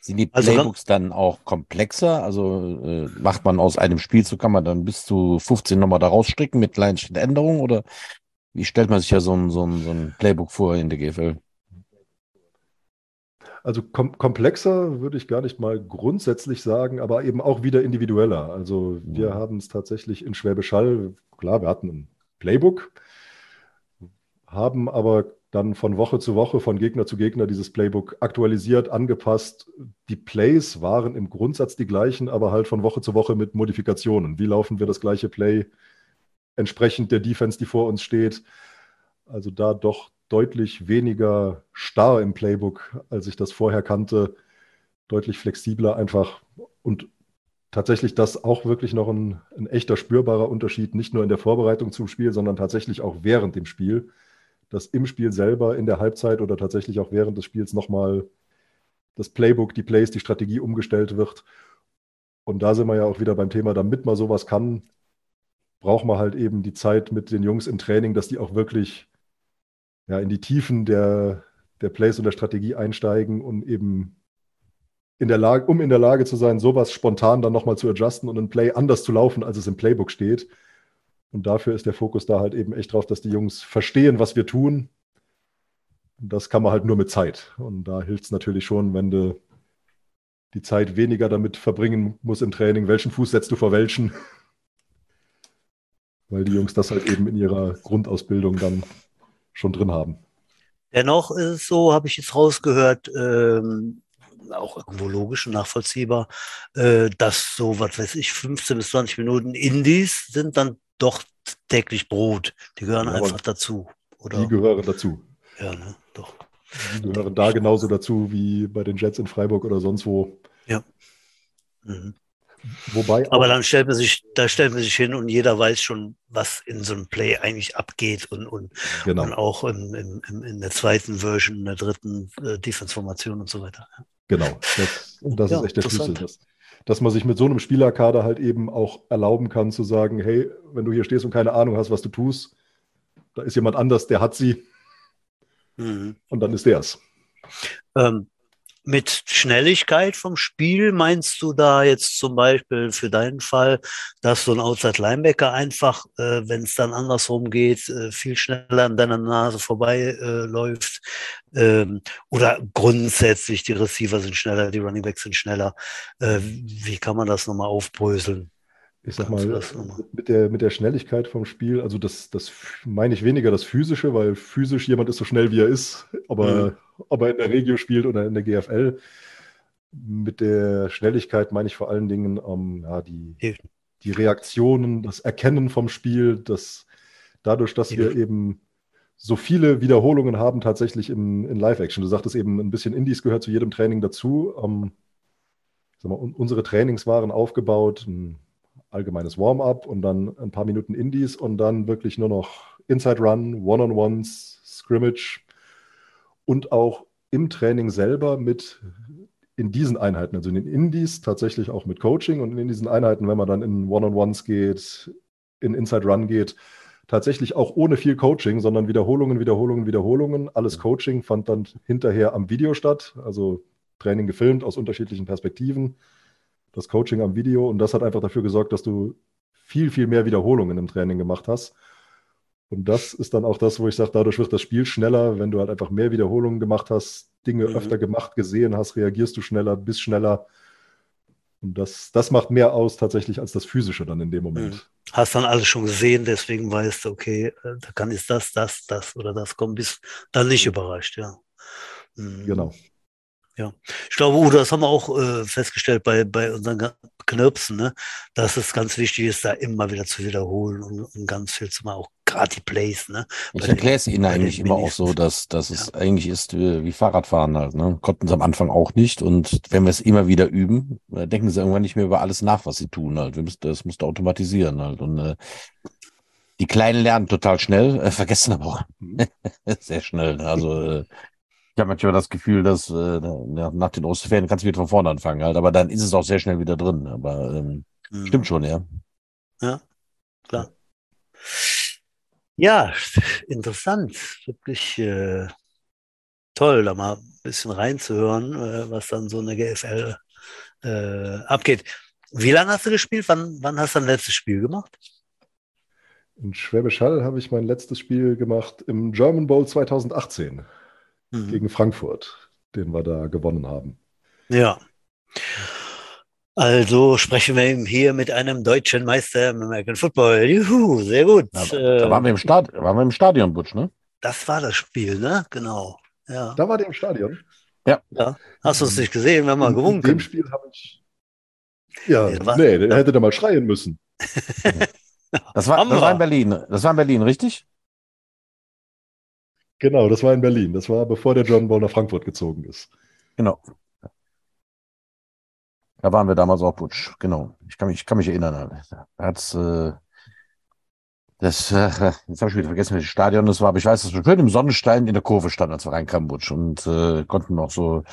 Sind die also Playbooks also, dann auch komplexer? Also äh, macht man aus einem Spielzug, kann man dann bis zu 15 nochmal da rausstricken mit kleinen Änderungen oder wie stellt man sich ja so ein, so ein, so ein Playbook vor in der GFL? Also kom komplexer würde ich gar nicht mal grundsätzlich sagen, aber eben auch wieder individueller. Also wir mhm. haben es tatsächlich in Schwäbisch Hall, klar, wir hatten ein Playbook, haben aber dann von Woche zu Woche, von Gegner zu Gegner dieses Playbook aktualisiert, angepasst. Die Plays waren im Grundsatz die gleichen, aber halt von Woche zu Woche mit Modifikationen. Wie laufen wir das gleiche Play entsprechend der Defense, die vor uns steht. Also da doch deutlich weniger starr im Playbook, als ich das vorher kannte. Deutlich flexibler einfach und tatsächlich das auch wirklich noch ein, ein, echter spürbarer Unterschied, nicht nur in der Vorbereitung zum Spiel, sondern tatsächlich auch während dem Spiel, dass im Spiel selber, in der Halbzeit oder tatsächlich auch während des Spiels nochmal das Playbook, die Plays, die Strategie umgestellt wird. Und da sind wir ja auch wieder beim Thema, damit man sowas kann, braucht man halt eben die Zeit mit den Jungs im Training, dass die auch wirklich ja, in die Tiefen der, der Plays und der Strategie einsteigen und eben in der Lage, um in der Lage zu sein, sowas spontan dann nochmal zu adjusten und ein Play anders zu laufen, als es im Playbook steht. Und dafür ist der Fokus da halt eben echt drauf, dass die Jungs verstehen, was wir tun. Das kann man halt nur mit Zeit. Und da hilft es natürlich schon, wenn du die Zeit weniger damit verbringen musst im Training, welchen Fuß setzt du vor welchen weil die Jungs das halt eben in ihrer Grundausbildung dann schon drin haben. Dennoch ist es so, habe ich jetzt rausgehört, ähm, auch irgendwo logisch und nachvollziehbar, äh, dass so, was weiß ich, 15 bis 20 Minuten Indies sind dann doch täglich Brot. Die gehören ja, einfach dazu. Oder? Die gehören dazu. Ja, ne? doch. Die gehören da genauso dazu wie bei den Jets in Freiburg oder sonst wo. Ja. Mhm. Wobei Aber dann stellt man sich, da stellt man sich hin und jeder weiß schon, was in so einem Play eigentlich abgeht und, und, genau. und auch in, in, in, der zweiten Version, in der dritten äh, Defense-Formation und so weiter. Genau, das, das ja, ist echt der Schlüssel. Dass, dass man sich mit so einem Spielerkader halt eben auch erlauben kann zu sagen, hey, wenn du hier stehst und keine Ahnung hast, was du tust, da ist jemand anders, der hat sie. Mhm. Und dann ist der es. Ähm, mit Schnelligkeit vom Spiel meinst du da jetzt zum Beispiel für deinen Fall, dass so ein Outside Linebacker einfach, äh, wenn es dann andersrum geht, äh, viel schneller an deiner Nase vorbei äh, läuft? Ähm, oder grundsätzlich die Receiver sind schneller, die Running Backs sind schneller. Äh, wie kann man das nochmal aufbröseln? Ich sag mal, mit der, mit der Schnelligkeit vom Spiel, also das, das meine ich weniger das Physische, weil physisch jemand ist so schnell, wie er ist, aber mhm. ob er in der Regio spielt oder in der GFL, mit der Schnelligkeit meine ich vor allen Dingen ähm, ja, die, die Reaktionen, das Erkennen vom Spiel, das dadurch, dass ja. wir eben so viele Wiederholungen haben tatsächlich im, in Live-Action. Du sagtest eben, ein bisschen Indies gehört zu jedem Training dazu. Ähm, mal, unsere Trainings waren aufgebaut, ein allgemeines Warm-up und dann ein paar Minuten Indies und dann wirklich nur noch Inside Run, One-on-Ones, Scrimmage und auch im Training selber mit in diesen Einheiten, also in den Indies tatsächlich auch mit Coaching und in diesen Einheiten, wenn man dann in One-on-Ones geht, in Inside Run geht, tatsächlich auch ohne viel Coaching, sondern Wiederholungen, Wiederholungen, Wiederholungen. Alles Coaching fand dann hinterher am Video statt, also Training gefilmt aus unterschiedlichen Perspektiven das Coaching am Video und das hat einfach dafür gesorgt, dass du viel, viel mehr Wiederholungen im Training gemacht hast. Und das ist dann auch das, wo ich sage, dadurch wird das Spiel schneller, wenn du halt einfach mehr Wiederholungen gemacht hast, Dinge mhm. öfter gemacht, gesehen hast, reagierst du schneller, bist schneller. Und das, das macht mehr aus tatsächlich als das Physische dann in dem Moment. Mhm. Hast dann alles schon gesehen, deswegen weißt du, okay, äh, da kann jetzt das, das, das oder das kommen, bist dann nicht mhm. überrascht, ja. Mhm. Genau. Ja, ich glaube, Udo, das haben wir auch äh, festgestellt bei, bei unseren Knirpsen, ne? dass es ganz wichtig ist, da immer wieder zu wiederholen und, und ganz viel zu machen, auch gerade die Plays. Ne? Ich erkläre es Ihnen eigentlich immer auch so, dass, dass es ja. eigentlich ist wie, Fahrradfahren halt. Ne? Konnten sie am Anfang auch nicht und wenn wir es immer wieder üben, äh, denken sie irgendwann nicht mehr über alles nach, was sie tun halt. Wir müssen, das musst du automatisieren halt und äh, die Kleinen lernen total schnell, äh, vergessen aber auch mhm. (laughs) sehr schnell. Also äh, ich habe manchmal das Gefühl, dass äh, nach den Osterferien kannst du wieder von vorne anfangen, halt, aber dann ist es auch sehr schnell wieder drin. Aber ähm, mhm. stimmt schon, ja. Ja, klar. Ja, interessant. Wirklich äh, toll, da mal ein bisschen reinzuhören, äh, was dann so eine GFL äh, abgeht. Wie lange hast du gespielt? Wann, wann hast du dein letztes Spiel gemacht? In Schwäbisch Hall habe ich mein letztes Spiel gemacht im German Bowl 2018 mhm. gegen Frankfurt, den wir da gewonnen haben. Ja. Also sprechen wir hier mit einem deutschen Meister im American Football. Juhu, sehr gut. Ja, da waren wir im, Stad waren wir im Stadion, Butch, ne? Das war das Spiel, ne? Genau. Ja. Da war der im Stadion. Ja. ja. Hast du es nicht gesehen? Wir haben mal gewunken. In dem Spiel habe ich. Ja, nee, war, nee, der hätte da mal schreien müssen. das, war, das war in Berlin. Das war in Berlin, richtig? Genau, das war in Berlin. Das war bevor der John Ball nach Frankfurt gezogen ist. Genau. Da waren wir damals auch Butsch. Genau. Ich kann mich, ich kann mich erinnern. Da hat's, äh, das, äh, jetzt habe ich wieder vergessen, welches Stadion das war, aber ich weiß, dass wir schön im Sonnenstein in der Kurve standen, als wir reinkamen, Butsch, und äh, konnten noch so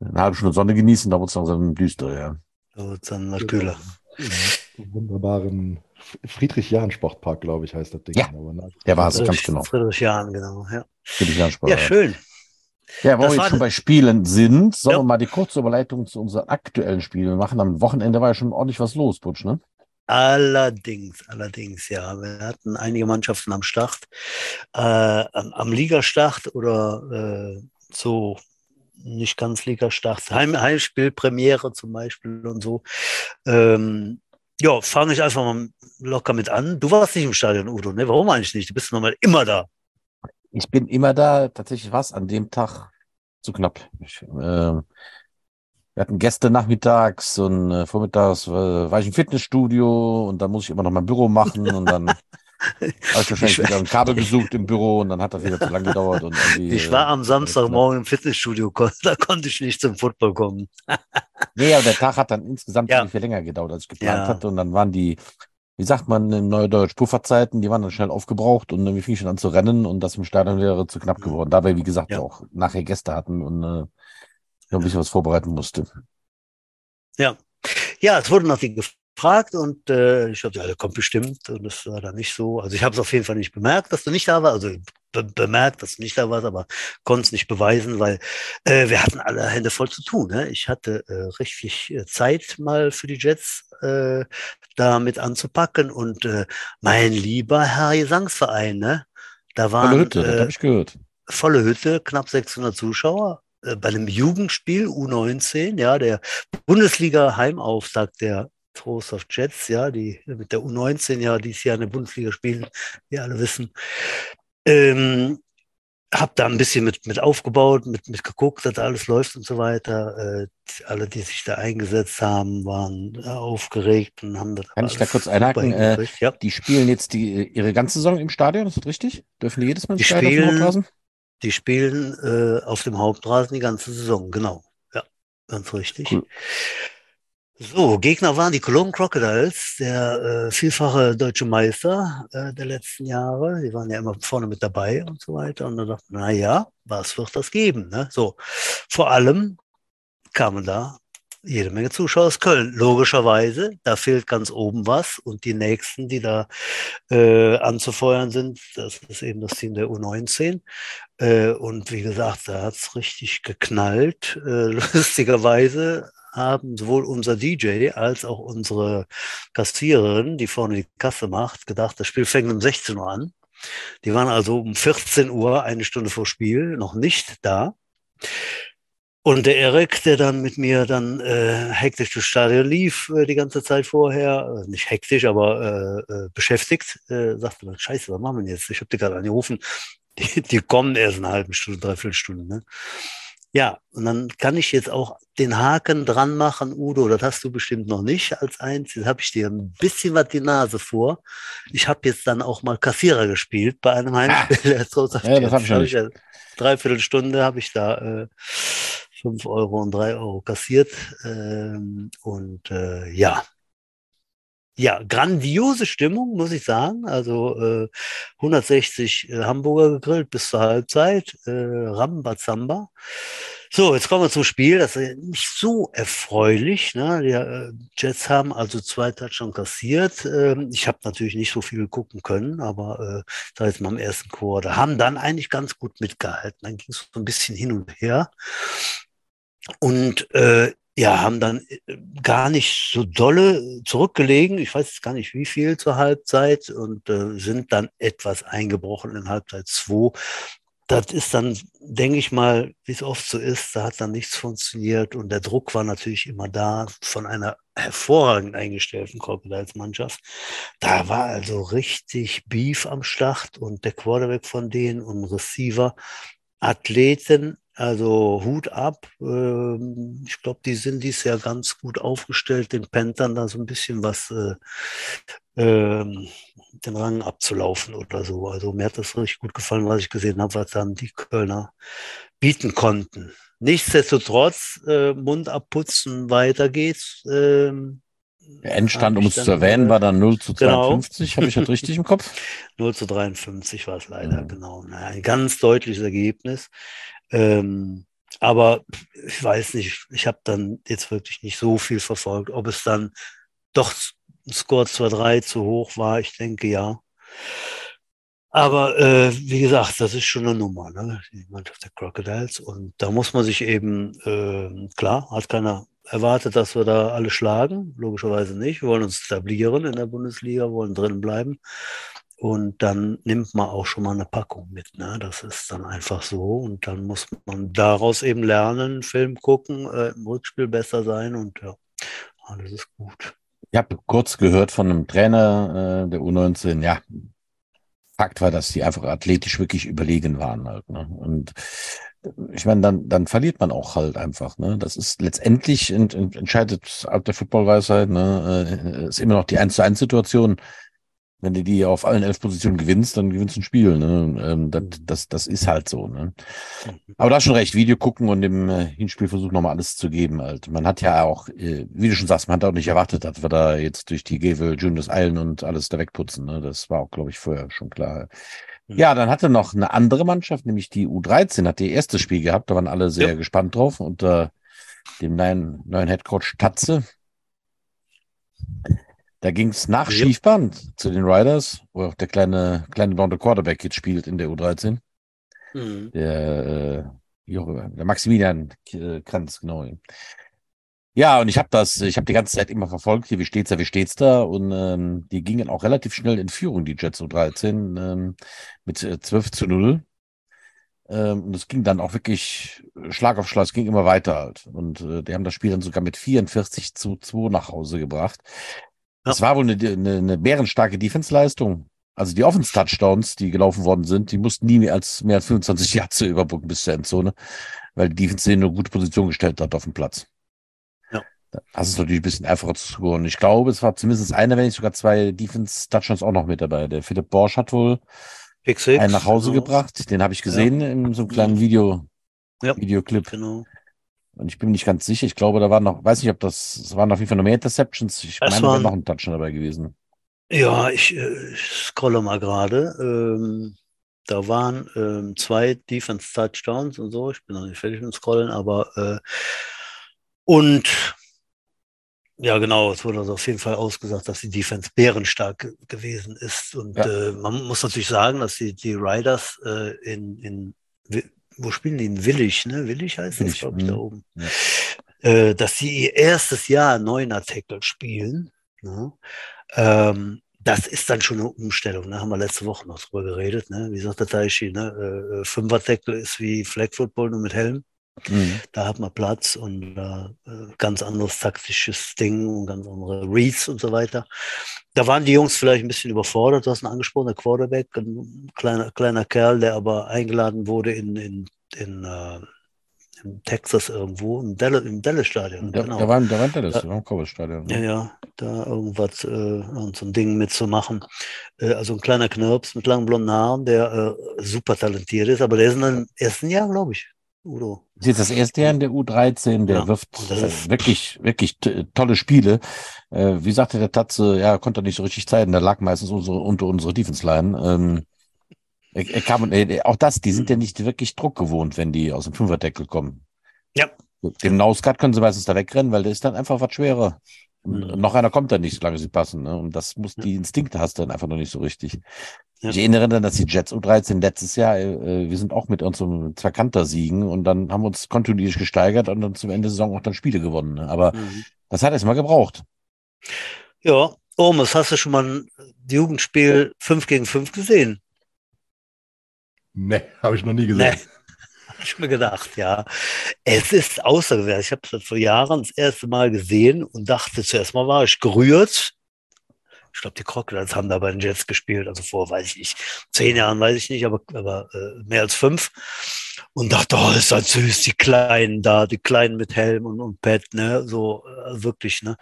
eine halbe Stunde Sonne genießen, da wurde es langsam düster, ja. Da wurde es dann kühler. Im wunderbaren Friedrich-Jahn-Sportpark, glaube ich, heißt das Ding. Ja, der war es ganz genau. Friedrich-Jahn, genau. Ja, Friedrich-Jahn-Sportpark. Ja, schön. Ja, wo das wir jetzt schon bei Spielen sind, sollen ja. wir mal die kurze Überleitung zu unseren aktuellen Spielen machen. Am Wochenende war ja schon ordentlich was los, Butsch, ne? Allerdings, allerdings, ja. Wir hatten einige Mannschaften am Start, äh, am, am Ligastart oder äh, so nicht ganz Ligastart, Heim, Heimspiel, Premiere zum Beispiel und so. Ähm, ja, fange ich einfach mal locker mit an. Du warst nicht im Stadion, Udo, ne? Warum eigentlich nicht? Du bist normal immer da. Ich bin immer da. Tatsächlich was an dem Tag zu knapp. Ich, äh, wir hatten Gäste nachmittags und äh, vormittags äh, war ich im Fitnessstudio und dann muss ich immer noch mein Büro machen und dann (laughs) (laughs) ich wahrscheinlich wieder ein Kabel gesucht im Büro und dann hat das wieder zu lange gedauert. Und ich war am äh, Samstagmorgen im Fitnessstudio, (laughs) da konnte ich nicht zum Football kommen. (laughs) nee, aber der Tag hat dann insgesamt ja. viel länger gedauert, als ich geplant ja. hatte. Und dann waren die, wie sagt man in Neudeutsch, Pufferzeiten, die waren dann schnell aufgebraucht und dann fing ich schon an zu rennen und das im Stadion wäre zu knapp geworden. Dabei, wie gesagt, ja. auch nachher Gäste hatten und äh, ich ein bisschen was vorbereiten musste. Ja. Ja, es wurde noch die gefragt und äh, ich dachte, ja, der kommt bestimmt und das war dann nicht so. Also ich habe es auf jeden Fall nicht bemerkt, dass du nicht da warst. Also be bemerkt, dass du nicht da warst, aber konnte es nicht beweisen, weil äh, wir hatten alle Hände voll zu tun. Ne? Ich hatte äh, richtig äh, Zeit mal für die Jets äh, damit anzupacken und äh, mein lieber Herr Gesangsverein, ne? da waren Volle Hütte, äh, habe ich gehört. volle Hütte, knapp 600 Zuschauer äh, bei einem Jugendspiel U19, ja, der Bundesliga Heimauftakt der Trost of Jets, ja, die mit der U19 ja dieses Jahr in der Bundesliga spielen, wie alle wissen. Ähm, hab da ein bisschen mit, mit aufgebaut, mit, mit geguckt, dass alles läuft und so weiter. Äh, alle, die sich da eingesetzt haben, waren aufgeregt und haben das Kann ich da kurz einhaken? Äh, ja. Die spielen jetzt die, ihre ganze Saison im Stadion, ist das richtig? Dürfen die jedes Mal ins Die Stadion auf dem spielen- Hauptrasen? Die spielen äh, auf dem Hauptrasen die ganze Saison, genau. Ja, ganz richtig. Cool. So, Gegner waren die Cologne Crocodiles, der äh, vielfache deutsche Meister äh, der letzten Jahre. Die waren ja immer vorne mit dabei und so weiter. Und dann dachte man, na ja, was wird das geben? Ne? So, vor allem kamen da jede Menge Zuschauer aus Köln. Logischerweise, da fehlt ganz oben was. Und die nächsten, die da äh, anzufeuern sind, das ist eben das Team der U19. Äh, und wie gesagt, da hat's richtig geknallt. Äh, (laughs) lustigerweise haben sowohl unser DJ als auch unsere Kassiererin, die vorne die Kasse macht, gedacht, das Spiel fängt um 16 Uhr an. Die waren also um 14 Uhr, eine Stunde vor Spiel, noch nicht da. Und der Erik, der dann mit mir dann äh, hektisch durchs Stadion lief äh, die ganze Zeit vorher, äh, nicht hektisch, aber äh, äh, beschäftigt, äh, sagte dann, scheiße, was machen wir jetzt? Ich habe dir gerade angerufen, die, die kommen erst in einer halben Stunde, dreiviertel Stunde. Ne? Ja, und dann kann ich jetzt auch den Haken dran machen, Udo, das hast du bestimmt noch nicht als eins. Jetzt habe ich dir ein bisschen was die Nase vor. Ich habe jetzt dann auch mal Kassierer gespielt bei einem Heimspiel. (laughs) Trost Ja, das hab ich noch nicht. ja Dreiviertel Stunde habe ich da äh, fünf Euro und drei Euro kassiert. Ähm, und äh, ja. Ja, grandiose Stimmung, muss ich sagen. Also äh, 160 äh, Hamburger gegrillt bis zur Halbzeit. Äh, Rambazamba. So, jetzt kommen wir zum Spiel. Das ist nicht so erfreulich. Ne? Die äh, Jets haben also zwei Touchdowns kassiert. Ähm, ich habe natürlich nicht so viel gucken können, aber äh, da jetzt mal im ersten Quarter haben dann eigentlich ganz gut mitgehalten. Dann ging es so ein bisschen hin und her. Und äh, ja, haben dann äh, gar nicht so dolle zurückgelegen. Ich weiß gar nicht wie viel zur Halbzeit und äh, sind dann etwas eingebrochen in Halbzeit 2. Das ist dann, denke ich mal, wie es oft so ist, da hat dann nichts funktioniert und der Druck war natürlich immer da von einer hervorragend eingestellten Crocodiles-Mannschaft. Da war also richtig Beef am Start und der Quarterback von denen und Receiver, Athleten, also Hut ab. Ähm, Ich glaube, die sind dies Jahr ganz gut aufgestellt, den Panthern da so ein bisschen was, äh, ähm, den Rang abzulaufen oder so. Also mir hat das richtig gut gefallen, was ich gesehen habe, was dann die Kölner bieten konnten. Nichtsdestotrotz, äh, Mund abputzen, weiter geht's. Ähm, Der Endstand, um es zu erwähnen, äh, war dann 0 zu genau. 52. Habe ich das richtig im Kopf? (laughs) 0 zu 53 war es leider, Mhm. genau. Naja, ein ganz deutliches Ergebnis. Ähm, aber ich weiß nicht, ich habe dann jetzt wirklich nicht so viel verfolgt, ob es dann doch ein Score 2-3 zu hoch war. Ich denke ja. Aber äh, wie gesagt, das ist schon eine Nummer, ne? die Mannschaft der Crocodiles. Und da muss man sich eben, äh, klar, hat keiner erwartet, dass wir da alle schlagen. Logischerweise nicht. Wir wollen uns etablieren in der Bundesliga, wollen drin bleiben. Und dann nimmt man auch schon mal eine Packung mit. Ne? Das ist dann einfach so. Und dann muss man daraus eben lernen, Film gucken, äh, im Rückspiel besser sein und ja, alles ist gut. Ich habe kurz gehört von einem Trainer äh, der U19, ja, Fakt war, dass die einfach athletisch wirklich überlegen waren halt. Ne? Und äh, ich meine, dann, dann verliert man auch halt einfach. Ne? Das ist letztendlich ent, ent, entscheidet ab der Footballweisheit, ne? äh, ist immer noch die 1 zu 1 Situation. Wenn du die auf allen elf Positionen gewinnst, dann gewinnst du ein Spiel. Ne? Ähm, das, das, das ist halt so. Ne? Aber da hast schon recht, Video gucken und im äh, Hinspiel versuchen nochmal alles zu geben. Halt. Man hat ja auch, äh, wie du schon sagst, man hat auch nicht erwartet, dass wir da jetzt durch die Gevel Juniors eilen und alles da wegputzen. Ne? Das war auch, glaube ich, vorher schon klar. Mhm. Ja, dann hatte noch eine andere Mannschaft, nämlich die U13, hat ihr erstes Spiel gehabt. Da waren alle sehr Ja. gespannt drauf unter dem neuen, neuen Headcoach Tatze. Da ging es nach Ja. Schiefband zu den Riders, wo auch der kleine, kleine blonde Quarterback jetzt spielt in der U13. Mhm. Der, äh, der Maximilian äh, Kranz, genau. Ja, und ich habe das, ich habe die ganze Zeit immer verfolgt, hier, wie steht's da, wie steht's da? Und ähm, die gingen auch relativ schnell in Führung, die Jets U13, ähm, mit äh, 12 zu 0. Ähm, und es ging dann auch wirklich Schlag auf Schlag, es ging immer weiter halt. Und äh, die haben das Spiel dann sogar mit 44 zu 2 nach Hause gebracht. Ja. Es war wohl eine, eine, eine bärenstarke Defense-Leistung. Also die Offense-Touchdowns, die gelaufen worden sind, die mussten nie mehr als, mehr als 25 (laughs) Yards überbrücken bis zur Endzone, weil die Defense in eine gute Position gestellt hat auf dem Platz. Ja. Das ist natürlich ein bisschen einfacher zu scoren. Ich glaube, es war zumindest einer, wenn nicht sogar zwei Defense-Touchdowns auch noch mit dabei. Der Philipp Borsch hat wohl Pick einen nach Hause genau. gebracht. Den habe ich gesehen in so einem kleinen Video, Ja. Videoclip. Genau. Und ich bin mir nicht ganz sicher. Ich glaube, da waren noch, weiß nicht, ob das, es waren auf jeden Fall noch mehr Interceptions. Ich Es meine, da waren- noch ein Touchdown dabei gewesen. Ja, ich, äh, ich scrolle mal gerade. Ähm, da waren ähm, zwei Defense-Touchdowns und so. Ich bin noch nicht fertig mit dem Scrollen, aber äh, und ja, genau, es wurde also auf jeden Fall ausgesagt, dass die Defense bärenstark ge- gewesen ist. Und Ja. äh, man muss natürlich sagen, dass die, die Riders äh, in, in wo spielen die? In Willig, ne? Willig heißt Willig, das, glaube ich, da mhm. oben. Ja. Äh, dass sie ihr erstes Jahr Neuner Tackle spielen. Ne? Ähm, das ist dann schon eine Umstellung. Ne? Haben wir letzte Woche noch drüber geredet. Ne? Wie sagt der Taishi, ne? äh, äh, Fünfer Tackle ist wie Flag Football nur mit Helm. Mhm. Da hat man Platz und äh, ganz anderes taktisches Ding und ganz andere Reads und so weiter. Da waren die Jungs vielleicht ein bisschen überfordert. Du hast ihn angesprochen, der Quarterback, ein kleiner, kleiner Kerl, der aber eingeladen wurde in, in, in, äh, in Texas irgendwo, im Dallas, im Dallas-Stadion. Der, genau. der war, der war in Dallas, Ja. der war im Cowboys-Stadion. Ja, ja, da irgendwas, äh, irgend so ein Ding mitzumachen. Äh, also ein kleiner Knirps mit langen blonden Haaren, der äh, super talentiert ist, aber der ist in seinem ersten Jahr, glaube ich. Udo. Das ist jetzt das erste Jahr in der U13, der Ja, wirft äh, wirklich, wirklich tolle Spiele. Äh, wie sagte der Tatze, ja, konnte er nicht so richtig zeigen, der lag meistens unsere, unter unsere Defense-Line. Ähm, er, er kam, äh, auch das, die sind ja nicht wirklich Druck gewohnt, wenn die aus dem Fünferdeckel kommen. Ja. Den Nauskat können sie meistens da wegrennen, weil der ist dann einfach was schwerer. Mhm. noch einer kommt dann nicht, solange sie passen. Ne? Und das muss, die Instinkte hast du dann einfach noch nicht so richtig. Ja. Ich erinnere dann, dass die Jets U13 letztes Jahr, äh, wir sind auch mit unserem Zerkanter siegen und dann haben wir uns kontinuierlich gesteigert und dann zum Ende der Saison auch dann Spiele gewonnen. Ne? Aber Mhm. das hat erst mal gebraucht. Ja, Omes, hast du schon mal ein Jugendspiel 5 gegen 5 gesehen? Nee, habe ich noch nie gesehen. Nee. Ich mir gedacht, ja. Es ist außergewöhnlich. Ich habe es vor Jahren das erste Mal gesehen und dachte, zuerst mal war ich gerührt. Ich glaube, die Crocodiles haben da bei den Jets gespielt, also vor, weiß ich nicht, zehn Jahren, weiß ich nicht, aber, aber äh, mehr als fünf. Und dachte, oh, ist das süß, die Kleinen da, die Kleinen mit Helm und, und Pet, ne, so äh, wirklich, ne.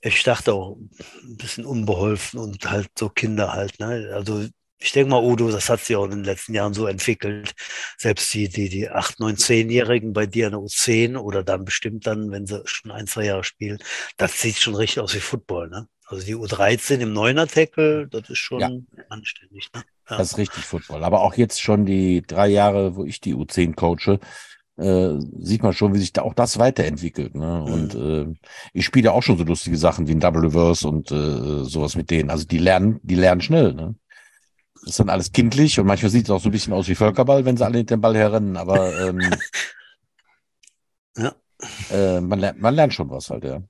Ich dachte auch ein bisschen unbeholfen und halt so Kinder halt, ne. Also ich denke mal, Udo, das hat sich auch in den letzten Jahren so entwickelt selbst die, die, die 8, 9, 10-Jährigen bei dir in der U10 oder dann bestimmt dann, wenn sie schon ein, zwei Jahre spielen, das sieht schon richtig aus wie Football, ne? Also die U13 im Neuner-Tackle, das ist schon Ja. anständig, ne? Ja. Das ist richtig Football. Aber auch jetzt schon die drei Jahre, wo ich die U10 coache, äh, sieht man schon, wie sich da auch das weiterentwickelt. Ne? Und äh, ich spiele auch schon so lustige Sachen wie ein Double Reverse und äh, sowas mit denen. Also die lernen, die lernen schnell. Ne? Das ist dann alles kindlich und manchmal sieht es auch so ein bisschen aus wie Völkerball, wenn sie alle hinter dem Ball herrennen. Aber ähm, (laughs) Ja. äh, man, lernt, man lernt schon was halt, ja.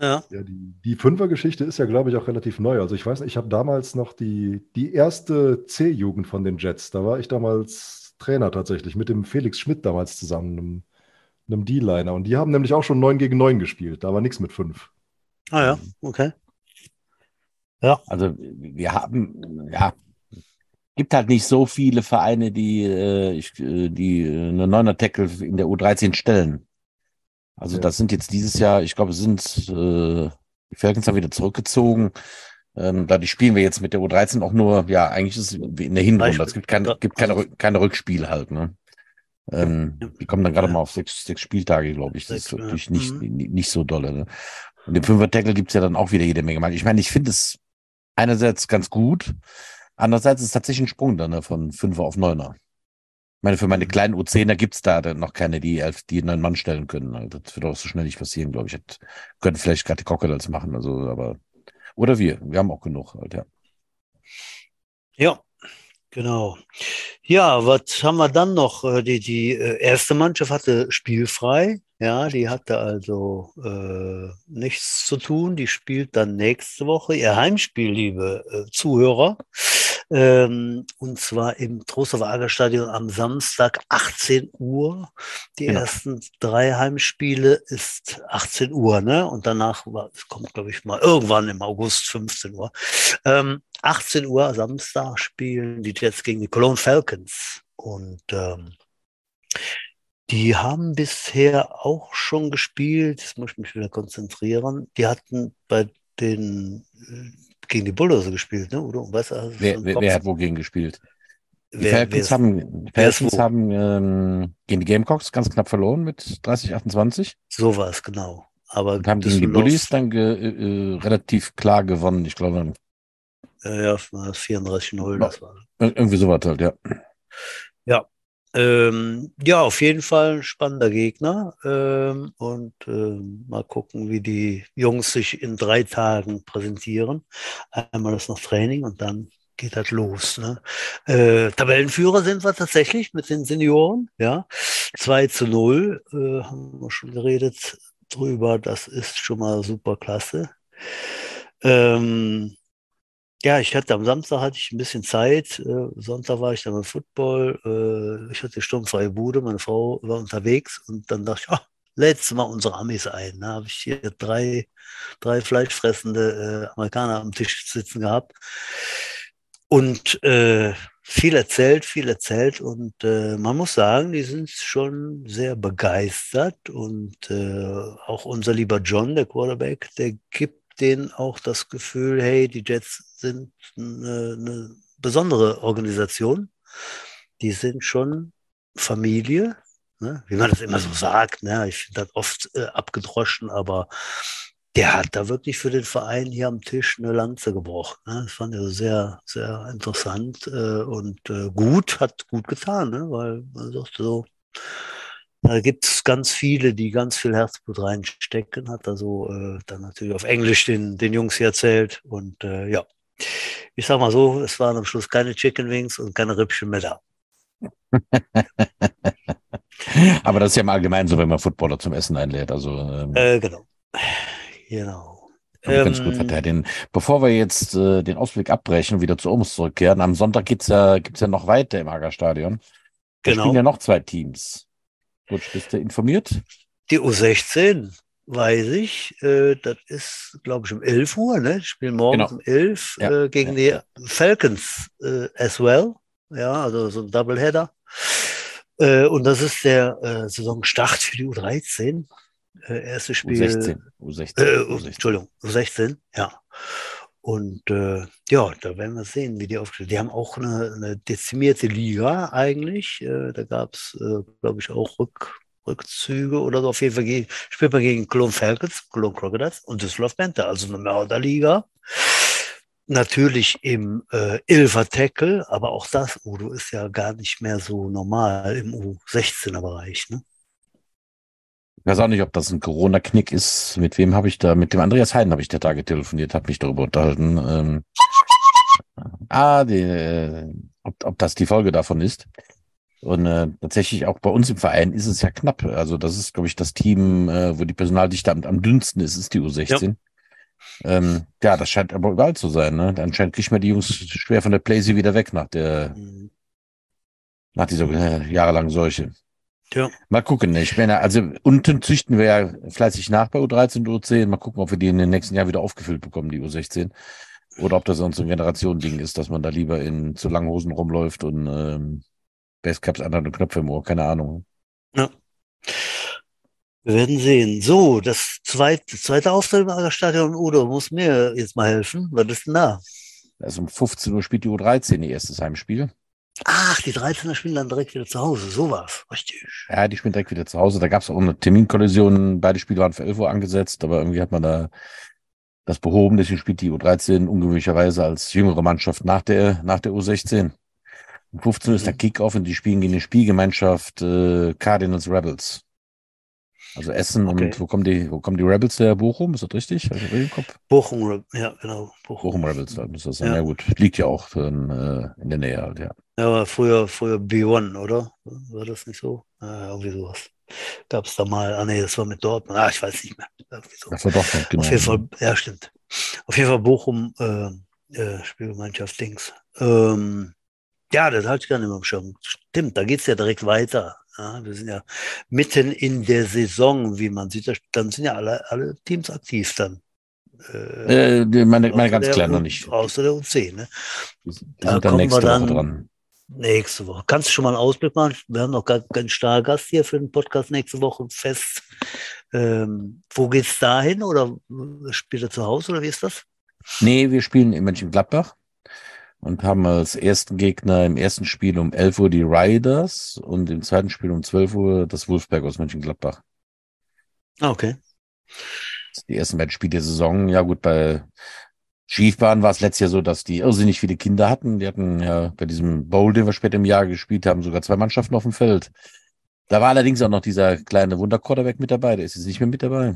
ja. Ja, die, die Fünfer-Geschichte ist ja, glaube ich, auch relativ neu. Also ich weiß nicht, ich habe damals noch die, die erste C-Jugend von den Jets. Da war ich damals Trainer tatsächlich mit dem Felix Schmidt damals zusammen, einem, einem D-Liner. Und die haben nämlich auch schon 9 gegen 9 gespielt. Da war nichts mit 5. Ah ja, okay. Also wir haben, ja, gibt halt nicht so viele Vereine, die, äh, ich, äh, die äh, eine Neuner Tackle in der U13 stellen. Also Ja. das sind jetzt dieses Jahr, ich glaube, sind äh, die Falcons haben wieder zurückgezogen. Ähm, da die spielen wir jetzt mit der U13 auch nur, ja, eigentlich ist es wie in der Hinrunde. Es gibt, kein, gibt keine, keine Rückspiele halt, ne? Ähm, die kommen dann gerade Ja. mal auf sechs, sechs Spieltage, glaube ich. Das ist Sechs, ja. wirklich nicht, Mhm. nicht, so dolle. Ne? Und im Fünfer-Tackle gibt's ja dann auch wieder jede Menge. Ich meine, ich finde es einerseits ganz gut, andererseits ist es tatsächlich ein Sprung dann ne, von Fünfer auf Neuner. Ich meine, für meine Mhm. kleinen U10er gibt's da dann noch keine, die elf, die neun Mann stellen können. Also Das wird auch so schnell nicht passieren, glaube ich. Das können vielleicht gerade die Crocodiles machen, also, aber Oder wir. Wir haben auch genug halt, ja. Ja, genau. Ja, was haben wir dann noch? Äh, die, die äh, erste Mannschaft hatte spielfrei. Ja, die hatte also äh, nichts zu tun. Die spielt dann nächste Woche ihr Heimspiel, liebe äh, Zuhörer. Ähm, und zwar im Trostorfer Agerstadion am Samstag 18 Uhr. Die genau. ersten drei Heimspiele ist 18 Uhr, ne? Und danach war, kommt, glaube ich, mal irgendwann im August 15 Uhr. Ähm, 18 Uhr Samstag spielen die Jets gegen die Cologne Falcons. Und ähm, die haben bisher auch schon gespielt. Jetzt muss ich mich wieder konzentrieren. Die hatten bei den äh, gegen die Bulldozer gespielt, ne? Oder? Du, wer, wer, wer, hat wogegen gespielt? Die wer, Falcons haben, Falcons haben ähm, gegen die Gamecocks ganz knapp verloren mit 30, 28. So war es, genau. Aber Und haben gegen die Bullies dann ge, äh, relativ klar gewonnen, ich glaube. Ja, ja 34-0, das war. Irgendwie sowas halt, ja. Ja, ähm, ja, auf jeden Fall ein spannender Gegner. Ähm, und ähm, mal gucken, wie die Jungs sich in drei Tagen präsentieren. Einmal ist noch Training und dann geht das los. Ne? Äh, Tabellenführer sind wir tatsächlich mit den Senioren. Ja, 2 zu 0 äh, haben wir schon geredet drüber. Das ist schon mal super klasse. Ähm, ja, ich hatte am Samstag hatte ich ein bisschen Zeit. Äh, Sonntag war ich dann beim Football. Äh, ich hatte sturmfreie Bude. Meine Frau war unterwegs und dann dachte ich, oh, lädst mal unsere Amis ein. Da habe ich hier drei, drei fleischfressende äh, Amerikaner am Tisch sitzen gehabt. Und viel erzählt, viel erzählt. Und man muss sagen, die sind schon sehr begeistert. Und auch unser lieber John, der Quarterback, der gibt denen auch das Gefühl, hey, die Jets sind eine, eine besondere Organisation. Die sind schon Familie, ne? wie man das immer so sagt. Ne? Ich finde das oft äh, abgedroschen, aber der hat da wirklich für den Verein hier am Tisch eine Lanze gebrochen. Ne? Das fand ich sehr, sehr interessant äh, und äh, gut, hat gut getan, ne? weil man sagt so, da gibt es ganz viele, die ganz viel Herzblut reinstecken, hat also äh, dann natürlich auf Englisch den, den Jungs hier erzählt. Und äh, ja, ich sag mal so, es waren am Schluss keine Chicken Wings und keine Rippchen mehr da. (laughs) Aber das ist ja im Allgemeinen so, wenn man Footballer zum Essen einlädt. Also, ähm, äh, genau. Genau. Ganz ähm, gut verteidigen. Bevor wir jetzt äh, den Ausblick abbrechen und wieder zu uns zurückkehren, am Sonntag gibt's ja, gibt's ja noch weiter im Agerstadion. Da genau. spielen ja noch zwei Teams. Gut, bist du informiert? Die U16 weiß ich. Äh, das ist, glaube ich, um 11 Uhr. Ne? Die spielen morgens genau. um 11 ja. äh, gegen ja. die Falcons äh, as well. Ja, also so ein Doubleheader. Äh, und das ist der äh, Saisonstart für die U13. Äh, erste Spiel. U16. U16. U16. Entschuldigung, U16, ja. Und äh, ja, da werden wir sehen, wie die aufgestellt Die haben auch eine, eine dezimierte Liga eigentlich. Äh, da gab es, äh, glaube ich, auch Rück, Rückzüge oder so. Auf jeden Fall spielt man gegen Cologne Falcons, Cologne Crocodiles und Düsseldorf Panther, also eine Mörderliga. Natürlich im äh, Ilver Tackle, aber auch das, Udo, ist ja gar nicht mehr so normal im U16er-Bereich. Ne? Ich weiß auch nicht, ob das ein Corona-Knick ist. Mit wem habe ich da? Mit dem Andreas Heiden habe ich der Tage telefoniert, habe mich darüber unterhalten. Ähm, ah, die, äh, ob, ob das die Folge davon ist. Und äh, tatsächlich auch bei uns im Verein ist es ja knapp. Also das ist, glaube ich, das Team, äh, wo die Personaldichte am, am dünnsten ist, ist die U16. Ja. Ähm, ja, das scheint aber überall zu sein. Ne? Anscheinend kriegt man die Jungs schwer von der Playsee wieder weg nach der, mhm. nach dieser äh, jahrelangen Seuche. Ja. Mal gucken. Ich meine, also unten züchten wir ja fleißig nach bei U13 und U10. Mal gucken, ob wir die in den nächsten Jahren wieder aufgefüllt bekommen, die U16. Oder ob das sonst so ein Generationending ist, dass man da lieber in zu langen Hosen rumläuft und ähm, Basecaps anderen Knöpfe im Ohr, keine Ahnung. Ja. Wir werden sehen. So, das zweite, zweite Auftritt im Stadion Udo muss mir jetzt mal helfen. Was ist denn da? Also um 15 Uhr spielt die U13 ihr erstes Heimspiel. Ach, die 13er spielen dann direkt wieder zu Hause. So war's. Richtig. Ja, die spielen direkt wieder zu Hause. Da gab es auch eine Terminkollision. Beide Spiele waren für 11 Uhr angesetzt, aber irgendwie hat man da das behoben. Deswegen spielt die U13 ungewöhnlicherweise als jüngere Mannschaft nach der, nach der U16. Um 15 Uhr ist der mhm. Kickoff und die spielen gegen die Spielgemeinschaft äh, Cardinals Rebels. Also Essen Okay. und wo kommen die, wo kommen die Rebels her? Bochum, ist das richtig? Im Kopf? Bochum, ja, genau. Bochum. Bochum Rebels, ist das sein. Ja. Ja. gut, liegt ja auch in, äh, in der Nähe halt, ja. Ja, aber früher, früher B1, oder? War das nicht so? Äh, irgendwie sowas. Gab es da mal, ah nee, das war mit Dortmund. Ah, ich weiß nicht mehr. So. Das war noch, genau. Auf jeden Fall, ja, stimmt. Auf jeden Fall Bochum, äh, äh, Spielgemeinschaft Dings. Ähm, ja, das hatte ich gar nicht mehr am Schirm. Stimmt, da geht's ja direkt weiter. Ja, wir sind ja mitten in der Saison, wie man sieht. Da- Dann sind ja alle, alle Teams aktiv dann. Äh, Äh, meine, meine ganz kleinen noch nicht. Außer der UC, ne? Die sind Da dann kommen wir dann- dran. Nächste Woche. Kannst du schon mal einen Ausblick machen? Wir haben noch gar keinen Stargast hier für den Podcast nächste Woche fest. Ähm, wo geht's dahin? Oder spielt er zu Hause oder wie ist das? Nee, wir spielen in Mönchengladbach und haben als ersten Gegner im ersten Spiel um 11 Uhr die Riders und im zweiten Spiel um 12 Uhr das Wolfsberg aus Mönchengladbach. Ah, okay. Das ist die ersten beiden Spiele der Saison. Ja gut, bei Schiefbahn war es letztes Jahr so, dass die irrsinnig viele Kinder hatten. Die hatten ja bei diesem Bowl, den wir später im Jahr gespielt haben, sogar zwei Mannschaften auf dem Feld. Da war allerdings auch noch dieser kleine Wunder-Quarterback mit dabei. Der ist jetzt nicht mehr mit dabei.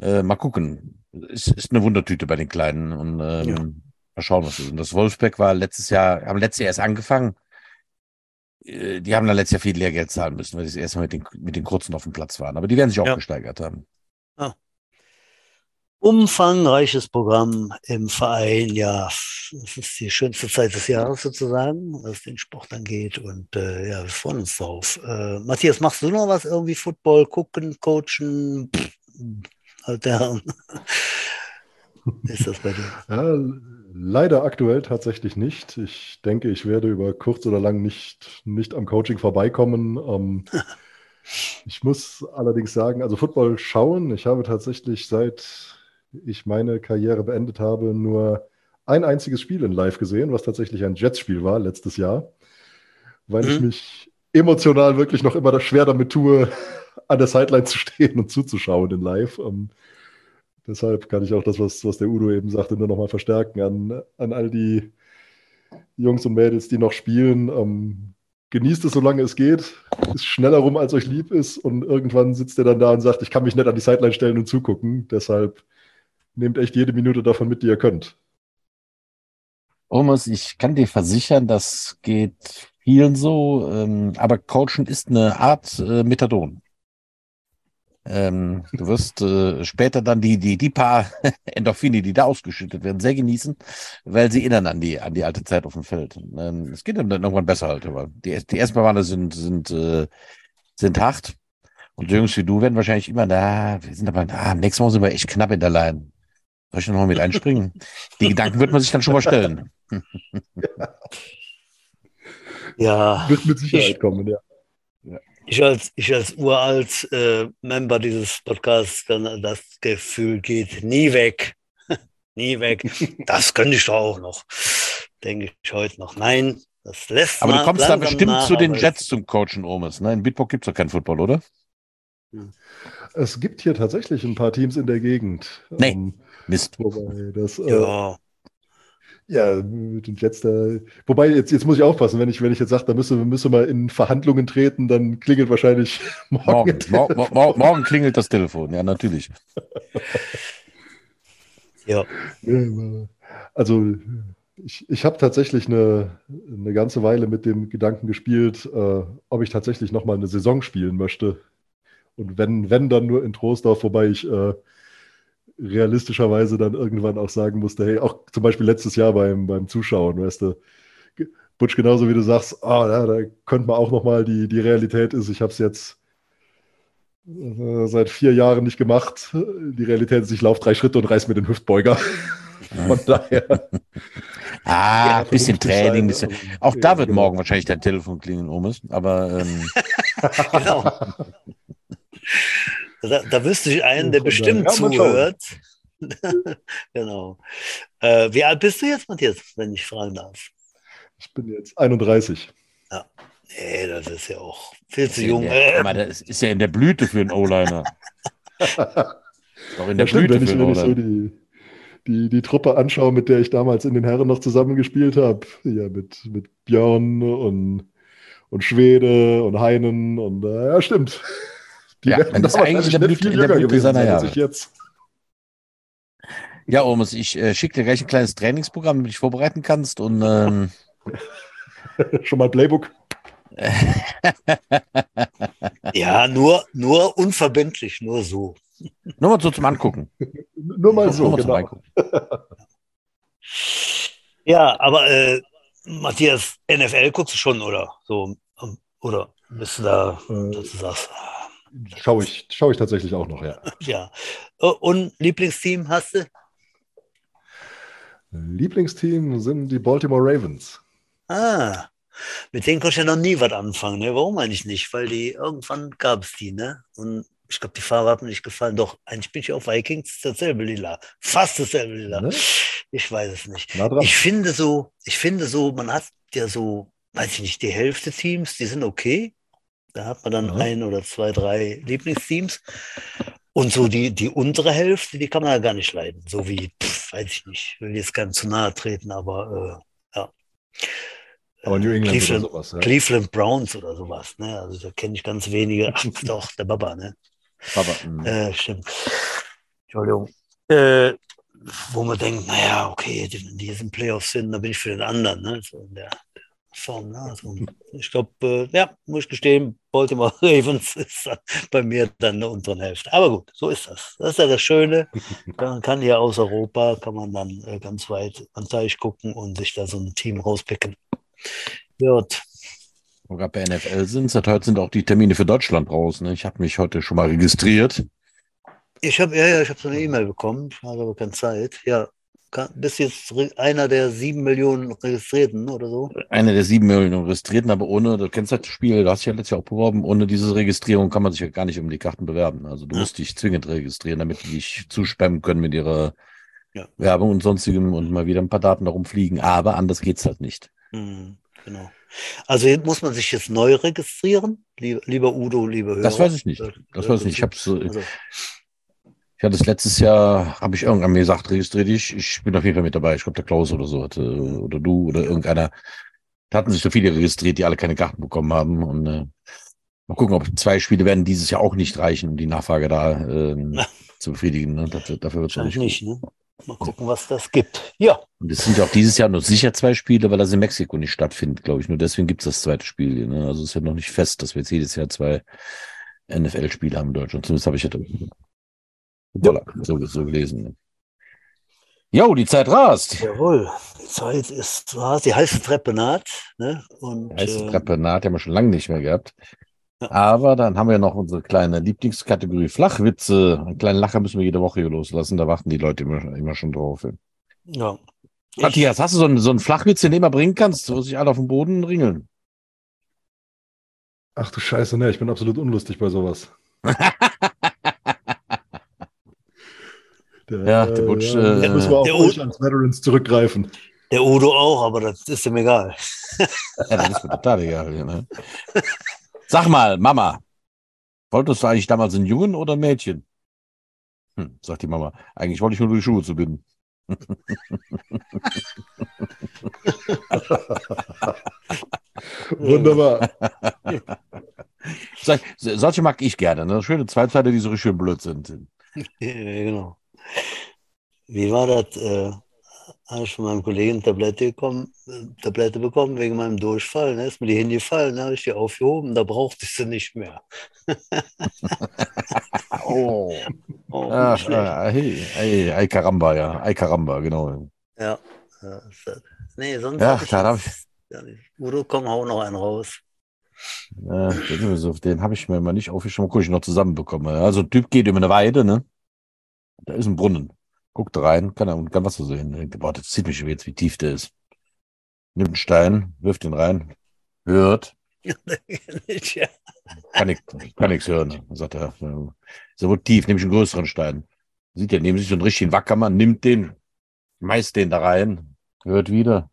Äh, mal gucken. Ist, ist eine Wundertüte bei den Kleinen. Und ähm, Ja. mal schauen, was ist. Und das Wolfsberg war letztes Jahr, haben letztes Jahr erst angefangen. Äh, Die haben dann letztes Jahr viel Lehrgeld zahlen müssen, weil sie das erste Mal mit den, mit den Kurzen auf dem Platz waren. Aber die werden sich auch Ja. gesteigert haben. Umfangreiches Programm im Verein, ja, es ist die schönste Zeit des Jahres sozusagen, was den Sport angeht. Und äh, ja, wir freuen uns drauf. Äh, Matthias, machst du noch was irgendwie? Football, gucken, coachen? Pff, Alter (laughs) ist das bei dir? Ja, leider aktuell tatsächlich nicht. Ich denke, ich werde über kurz oder lang nicht, nicht am Coaching vorbeikommen. Ähm, (laughs) ich muss allerdings sagen, also Football schauen, ich habe tatsächlich seit ich meine Karriere beendet habe, nur ein einziges Spiel in Live gesehen, was tatsächlich ein Jets-Spiel war letztes Jahr, weil ich Mhm. mich emotional wirklich noch immer schwer damit tue, (laughs) an der Sideline zu stehen und zuzuschauen in Live. Ähm, Deshalb kann ich auch das, was, was der Udo eben sagte, nur nochmal verstärken an, an all die Jungs und Mädels, die noch spielen. Ähm, genießt es, solange es geht. Ist schneller rum, als euch lieb ist. Und irgendwann sitzt ihr dann da und sagt, ich kann mich nicht an die Sideline stellen und zugucken. Deshalb nehmt echt jede Minute davon mit, die ihr könnt. Thomas, ich kann dir versichern, das geht vielen so, ähm, aber Coachen ist eine Art äh, Methadon. Ähm, du wirst äh, später dann die, die, die paar (laughs) Endorphine, die da ausgeschüttet werden, sehr genießen, weil sie erinnern an die, an die alte Zeit auf dem Feld. Ähm, es geht dann irgendwann besser halt, aber die, die ersten Male sind, sind, äh, sind hart. Und Jungs wie du werden wahrscheinlich immer da, wir sind aber, ah, nächstes Mal sind wir echt knapp in der Line. Soll ich noch mal mit einspringen? Die Gedanken wird man sich dann schon mal stellen. (laughs) Ja, Wird mit Sicherheit Ich- kommen, ja. ich als, ich als uralt äh, Member dieses Podcasts, kann, das Gefühl geht nie weg. (laughs) nie weg. Das könnte ich doch auch noch. Denke ich heute noch. Nein, das lässt Aber du kommst da bestimmt nach, zu den Jets zum Coachen, Omes. Ne? In Bitburg gibt's doch keinen Football, oder? Es gibt hier tatsächlich ein paar Teams in der Gegend. Nee. Ähm, Mist. wobei das, äh, Ja, Ja, mit den Jets da. Wobei, jetzt, jetzt muss ich aufpassen, wenn ich, wenn ich jetzt sage, da müssen wir müssen mal in Verhandlungen treten, dann klingelt wahrscheinlich (laughs) morgen. Morgen, mor mor morgen klingelt das Telefon. Ja, natürlich. (laughs) ja. Also, ich, ich habe tatsächlich eine, eine ganze Weile mit dem Gedanken gespielt, äh, ob ich tatsächlich nochmal eine Saison spielen möchte. Und wenn, wenn dann nur in Troisdorf, wobei ich äh, realistischerweise dann irgendwann auch sagen musste, hey, auch zum Beispiel letztes Jahr beim, beim Zuschauen, weißt du, Butch, genauso wie du sagst, ah, ja, da könnte man auch nochmal, die, die Realität ist, ich habe es jetzt äh, seit vier Jahren nicht gemacht. Die Realität ist, ich laufe drei Schritte und reiß mir den Hüftbeuger. Von daher. (laughs) Ah, Ja, bisschen Training. Bisschen. Auch ja, da wird genau. morgen wahrscheinlich dein Telefon klingeln, Omes. Aber ähm, (laughs) genau. (laughs) Da, da wüsste ich einen, der bestimmt ja, zuhört. (laughs) genau. Äh, wie alt bist du jetzt, Matthias, wenn ich fragen darf? Ich bin jetzt 31. Nee, das ist ja auch viel zu ja jung. der, (laughs) Äh, aber das ist ja in der Blüte für einen O-Liner. Auch in der Ja, stimmt, Blüte wenn ich, für wenn einen ich so O-Liner. die, die, die Truppe anschaue, mit der ich damals in den Herren noch zusammen gespielt habe. Ja, mit, mit Björn und, und Schwede und Heinen und äh, ja, stimmt. Die Ja, werden dann ist da eigentlich wahrscheinlich in der nicht Blüte- viel in der Blüte seiner Jahre. ich jetzt. Ja, Omus, ich äh, schicke dir gleich ein kleines Trainingsprogramm, damit du dich vorbereiten kannst. Und ähm, (laughs) Schon mal Playbook. (laughs) Ja, nur, nur unverbindlich, nur so. nur mal so zum Angucken. Nur mal so, Nur mal zum genau. (laughs) Ja, aber äh, Matthias, NFL guckst du schon, oder? So, ähm, oder bist du da, Äh, dass du sagst, ah, Schaue ich, schau ich tatsächlich auch noch, ja. (laughs) ja. Äh, Und Lieblingsteam hast du? Lieblingsteam sind die Baltimore Ravens. Ah, mit denen konnte ich ja noch nie was anfangen. Ne? Warum eigentlich nicht? Weil die irgendwann gab es die, ne? Und ich glaube, die Farbe hat mir nicht gefallen. Doch, eigentlich bin ich auf Vikings dasselbe Lila. Fast dasselbe Lila. Ne? Ich weiß es nicht. Ich finde so, ich finde so, man hat ja so, weiß ich nicht, die Hälfte Teams, die sind okay. Da hat man dann Ja. ein oder zwei, drei Lieblingsteams. Und so die, die untere Hälfte, die kann man ja gar nicht leiden. So wie, pff, weiß ich nicht, will jetzt keinem zu nahe treten, aber äh, ja. Aber New England Cleveland, oder sowas. Ja. Cleveland Browns oder sowas, ne? Also da kenne ich ganz wenige. (laughs) Ach, doch, der Baba, ne? Aber, mh, Äh, stimmt. Entschuldigung. Äh, wo man denkt, naja, okay, die, die in Playoffs sind, dann bin ich für den anderen, ne? So in der Form. Ne? Also, ich glaube, äh, ja, muss ich gestehen, Baltimore (laughs) Ravens ist bei mir dann in der unteren Hälfte. Aber gut, so ist das. Das ist ja das Schöne. (laughs) Man kann hier aus Europa, kann man dann äh, ganz weit an Teich gucken und sich da so ein Team rauspicken. Gut. gerade bei NFL sind, seit heute sind auch die Termine für Deutschland raus. Ne? Ich habe mich heute schon mal registriert. Ich habe ja, ja, ich habe so eine E-Mail bekommen, ich hatte aber keine Zeit. Ja, bist jetzt einer der sieben Millionen Registrierten oder so? Eine der sieben Millionen Registrierten, aber ohne, du kennst das Spiel, du hast dich ja letztes Jahr auch beworben, ohne diese Registrierung kann man sich ja gar nicht um die Karten bewerben. Also du Ja. musst dich zwingend registrieren, damit die dich zuspammen können mit ihrer Ja. Werbung und sonstigem und mal wieder ein paar Daten darum fliegen. Aber anders geht's halt nicht. Hm, genau. Also muss man sich jetzt neu registrieren, lieber, lieber Udo, liebe Hörer. Das weiß ich nicht. Das weiß ich nicht. Ich hab's, äh, also, Ich hatte es letztes Jahr, habe ich irgendwann mir gesagt, registriere dich. Ich bin auf jeden Fall mit dabei. Ich glaube, der Klaus oder so hatte, oder du oder irgendeiner. Da hatten sich so viele registriert, die alle keine Karten bekommen haben. Und äh, mal gucken, ob zwei Spiele werden dieses Jahr auch nicht reichen, um die Nachfrage da ähm, zu befriedigen. Ne? Dafür, dafür wird es nicht. nicht, ne? Mal gucken, was das gibt. Ja, Und es sind ja auch dieses Jahr nur sicher zwei Spiele, weil das in Mexiko nicht stattfindet, glaube ich. Nur deswegen gibt es das zweite Spiel. hier, Ne? Also es ist ja noch nicht fest, dass wir jetzt jedes Jahr zwei NFL-Spiele haben in Deutschland. Zumindest habe ich ja voilà, so, so gelesen. Jo, die Zeit rast. jawohl. Die Zeit ist hart, die heiße Treppe naht. Ne? Und, Heiße äh, Treppe naht, haben wir schon lange nicht mehr gehabt. Ja. Aber dann haben wir noch unsere kleine Lieblingskategorie Flachwitze. Einen kleinen Lacher müssen wir jede Woche hier loslassen. Da warten die Leute immer, immer schon drauf. Ja. Matthias, hast du so einen, so einen Flachwitz, den du immer bringen kannst, wo sich alle auf dem Boden ringeln? Ach du Scheiße, ne, ich bin absolut unlustig bei sowas. (laughs) Der, Ja, der Butch, ja, äh, müssen wir euch U- als Veterans zurückgreifen. der Udo auch, aber das ist ihm egal. Ja, das ist mir total egal. Ne? Sag mal, Mama, wolltest du eigentlich damals einen Jungen oder ein Mädchen? Hm, sagt die Mama. Eigentlich wollte ich nur die Schuhe zu binden. (laughs) Wunderbar. Sag, solche mag ich gerne. Ne? Schöne Zweiteile, die so richtig schön blöd sind. (laughs) Ja, genau. Wie war das? Äh, habe ich von meinem Kollegen Tablette, bekommen, äh, Tablette bekommen wegen meinem Durchfall. Ne? Ist mir die hingefallen, habe ich die aufgehoben, da brauchte ich sie nicht mehr. (laughs) Oh. Oh, Ach, ah, hey, hey, ay caramba, ja. Ay caramba, genau. Ja. nee, sonst Ja, ich klar, hab jetzt gar nicht. Udo, komm, hau noch einen raus. Ja, den habe ich mir mal nicht aufgeschrieben, guck ich noch zusammenbekommen. Also ein Typ geht über eine Weide, ne? Da ist ein Brunnen. Guckt rein, kann er und kann Wasser sehen. Denkt, boah, das zieht mich schon jetzt, wie tief der ist. Nimmt einen Stein, wirft ihn rein, hört, (laughs) kann ich, kann nichts hören. Sagt er, ist ja wohl tief, nehme ich einen größeren Stein. Sieht er neben sich so einen richtigen Wackermann, nimmt den, schmeißt den da rein, hört wieder.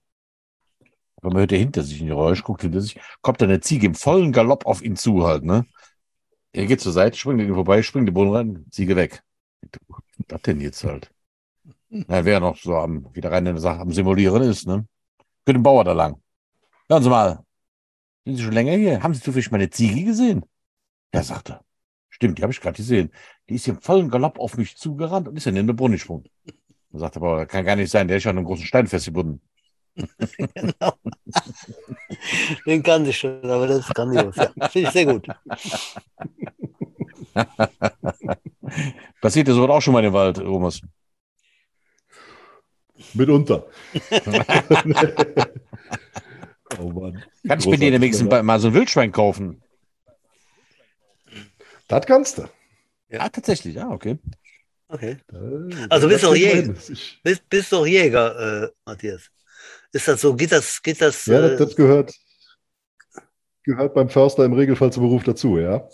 Aber man hört ja hinter sich ein Geräusch, guckt hinter sich, kommt dann eine Ziege im vollen Galopp auf ihn zu halt, ne? Er geht zur Seite, springt ihm vorbei, springt den Boden rein, Ziege weg. Das denn jetzt halt? Na, wer noch so am, wieder rein in der Sache am Simulieren ist, ne? Für den Bauer da lang. Hören Sie mal, sind Sie schon länger hier? Haben Sie zufällig meine Ziege gesehen? Ja, sagt er. Stimmt, die habe ich gerade gesehen. Die ist im vollen Galopp auf mich zugerannt und ist dann in den Brunnen gesprungen. Man sagt aber, kann gar nicht sein, der ist ja an einem großen Stein festgebunden. genau. (laughs) Den kann ich schon, aber das ist grandios. Ja, Finde ich sehr gut. (laughs) Passiert dir sowas auch schon mal in den Wald, Thomas? Mitunter. (laughs) oh Mann. Kann ich mir dir demnächst mal so ein Wildschwein kaufen? Das kannst du. Ja, tatsächlich. Ah, okay. Okay. Äh, Also bist doch Jäger. Bist, bist doch Jäger, äh, Matthias. Ist das so? Geht das, geht das? ja, äh, das, das gehört, gehört beim Förster im Regelfall zum Beruf dazu, ja.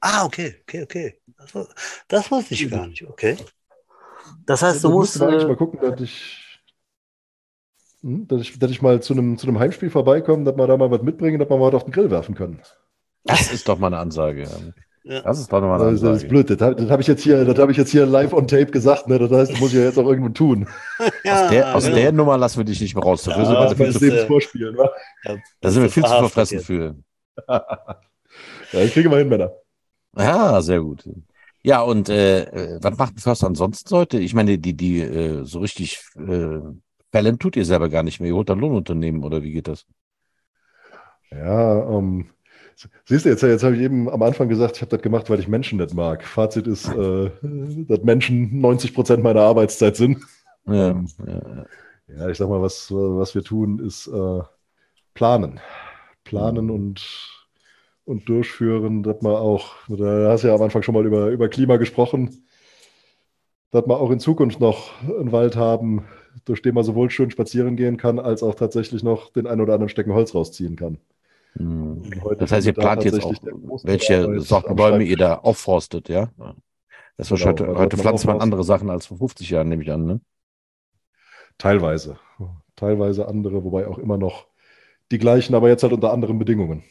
Ah, okay, okay, okay. Das, das wusste ich gar nicht. Okay. Das heißt, du musst. wir eigentlich Äh, mal gucken, dass ich, hm, dass ich, dass ich mal zu einem, zu einem Heimspiel vorbeikomme, dass wir da mal was mitbringen, dass wir mal was auf den Grill werfen können. Das ist doch mal eine Ansage. Ja. Das ist doch mal eine Das ist, das ist Ansage. blöd. Das, hab- das habe ich jetzt hier, das habe ich jetzt hier live on tape gesagt. Ne? Das heißt, das muss ich ja jetzt auch irgendwo tun. (laughs) ja, Aus, der, aus genau. der Nummer lassen wir dich nicht mehr raus. Dafür Ja, sind wir zu, äh, vorspielen. wa? da sind wir viel zu verfressen für. (laughs) Ja, ich kriege mal hin, Männer. Ja, sehr gut. Ja, und äh, äh, was macht ein Förster ansonsten heute? Ich meine, die, die äh, so richtig äh, Fällen tut ihr selber gar nicht mehr. Ihr holt ein Lohnunternehmen oder wie geht das? Ja, ähm, siehst du, jetzt, jetzt habe ich eben am Anfang gesagt, ich habe das gemacht, weil ich Menschen nicht mag. Fazit ist, äh, dass Menschen 90 Prozent meiner Arbeitszeit sind. Ja, Ähm, ja, Ja, ich sag mal, was, was wir tun, ist äh, planen. Planen Mhm. und, und durchführen, dass man auch, da hast du ja am Anfang schon mal über, über Klima gesprochen, dass wir auch in Zukunft noch einen Wald haben, durch den man sowohl schön spazieren gehen kann, als auch tatsächlich noch den ein oder anderen Stecken Holz rausziehen kann. Hm. Das heißt, ihr plant jetzt auch, welche Sorten Bäume ihr da aufforstet, ja? Das Genau, heute, heute man pflanzt man andere Sachen als vor 50 Jahren, nehme ich an, ne? Teilweise. Teilweise andere, wobei auch immer noch die gleichen, aber jetzt halt unter anderen Bedingungen.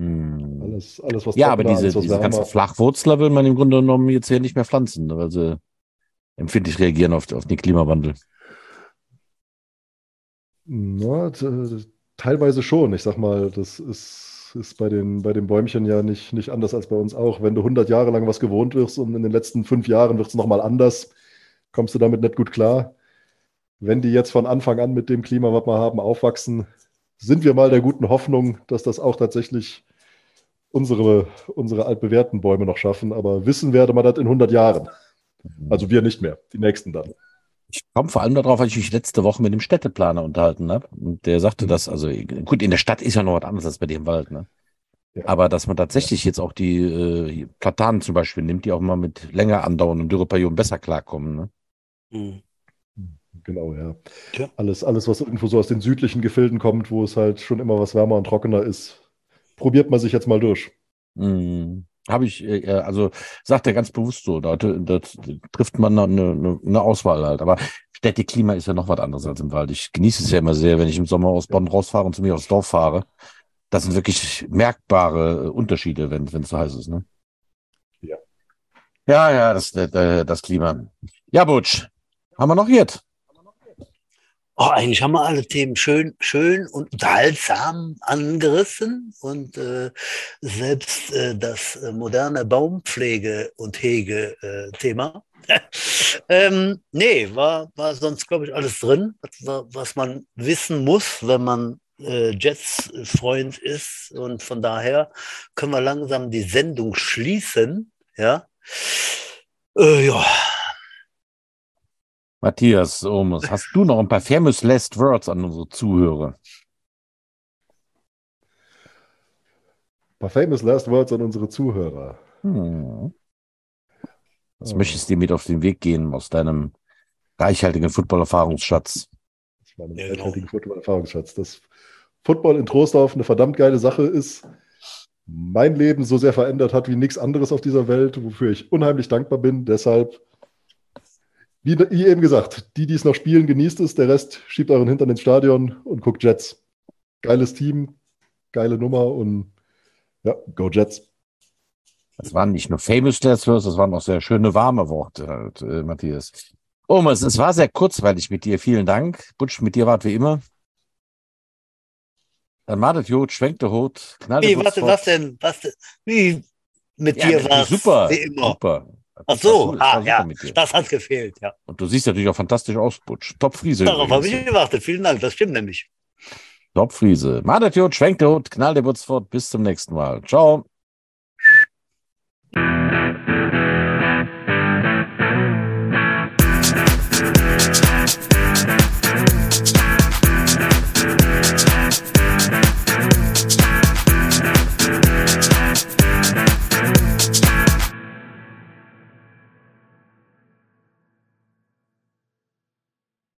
Hm. Alles, alles was Ja, aber diese, was diese ganzen wärmer. Flachwurzler will man im Grunde genommen jetzt hier nicht mehr pflanzen, weil sie empfindlich reagieren auf, auf den Klimawandel. Na, teilweise schon. Ich sag mal, das ist, ist bei den, bei den Bäumchen ja nicht, nicht anders als bei uns auch. Wenn du 100 Jahre lang was gewohnt wirst und in den letzten fünf Jahren wird es nochmal anders, kommst du damit nicht gut klar. Wenn die jetzt von Anfang an mit dem Klima, was wir haben, aufwachsen, sind wir mal der guten Hoffnung, dass das auch tatsächlich unsere, unsere altbewährten Bäume noch schaffen. Aber wissen werde man das in 100 Jahren. Also wir nicht mehr, die nächsten dann. Ich komme vor allem darauf, weil ich mich letzte Woche mit dem Städteplaner unterhalten habe. Und der sagte, Mhm. dass, also gut, in der Stadt ist ja noch was anderes als bei im Wald, ne? Ja. Aber dass man tatsächlich jetzt auch die äh, Platanen zum Beispiel nimmt, die auch mal mit länger andauernden Dürreperioden besser klarkommen. Ne? Hm. Genau, ja. Tja. Alles, alles, was irgendwo so aus den südlichen Gefilden kommt, wo es halt schon immer was wärmer und trockener ist, probiert man sich jetzt mal durch. Mhm. Habe ich, äh, äh, also sagt er ganz bewusst so, da, da trifft man eine, eine, eine Auswahl halt. Aber Städteklima ist ja noch was anderes als im Wald. Ich genieße es ja immer sehr, wenn ich im Sommer aus Bonn rausfahre und zu mir aufs Dorf fahre. Das sind wirklich merkbare äh, Unterschiede, wenn wenn es so heiß ist, ne? Ja. Ja, ja, das, das, das Klima. Ja, Butsch, haben wir noch jetzt? Oh, eigentlich haben wir alle Themen schön, schön und unterhaltsam angerissen und äh, selbst äh, das äh, moderne Baumpflege- und Hege-Thema. (laughs) ähm, nee, war, war sonst, glaube ich, alles drin, was, was man wissen muss, wenn man äh, Jets-Freund ist. Und von daher können wir langsam die Sendung schließen. Ja, äh, ja. Matthias Omes, hast du noch ein paar famous last words an unsere Zuhörer? Ein paar famous last words an unsere Zuhörer. Hm. Was Ah, möchtest du dir mit auf den Weg gehen aus deinem reichhaltigen Football-Erfahrungsschatz? Das war ein Ja, genau. Football-Erfahrungsschatz. Dass Football in Trostorf eine verdammt geile Sache ist, mein Leben so sehr verändert hat wie nichts anderes auf dieser Welt, wofür ich unheimlich dankbar bin. Deshalb, wie, wie eben gesagt, die, die es noch spielen, genießt es. Der Rest schiebt euren Hintern ins Stadion und guckt Jets. Geiles Team, geile Nummer und ja, go Jets. Das waren nicht nur famous last words, das waren auch sehr schöne, warme Worte, halt, äh, Matthias. Omes, es war sehr kurzweilig mit dir. Vielen Dank. Butsch, mit dir wart wie immer. Dann madet Jod, schwenkte Hut, knallte Wie, warte, was denn? Was denn? Wie? Mit Ja, dir war super. wie immer. Super. Ach so, Das ah, ja, das hat gefehlt, ja. Und du siehst natürlich auch fantastisch aus, Butsch. Top-Friese. Darauf habe ich gewartet. Vielen Dank, das stimmt nämlich. Top-Friese. Madet Jod, schwenkt der Hut, knall der Butz fort. Bis zum nächsten Mal. Ciao.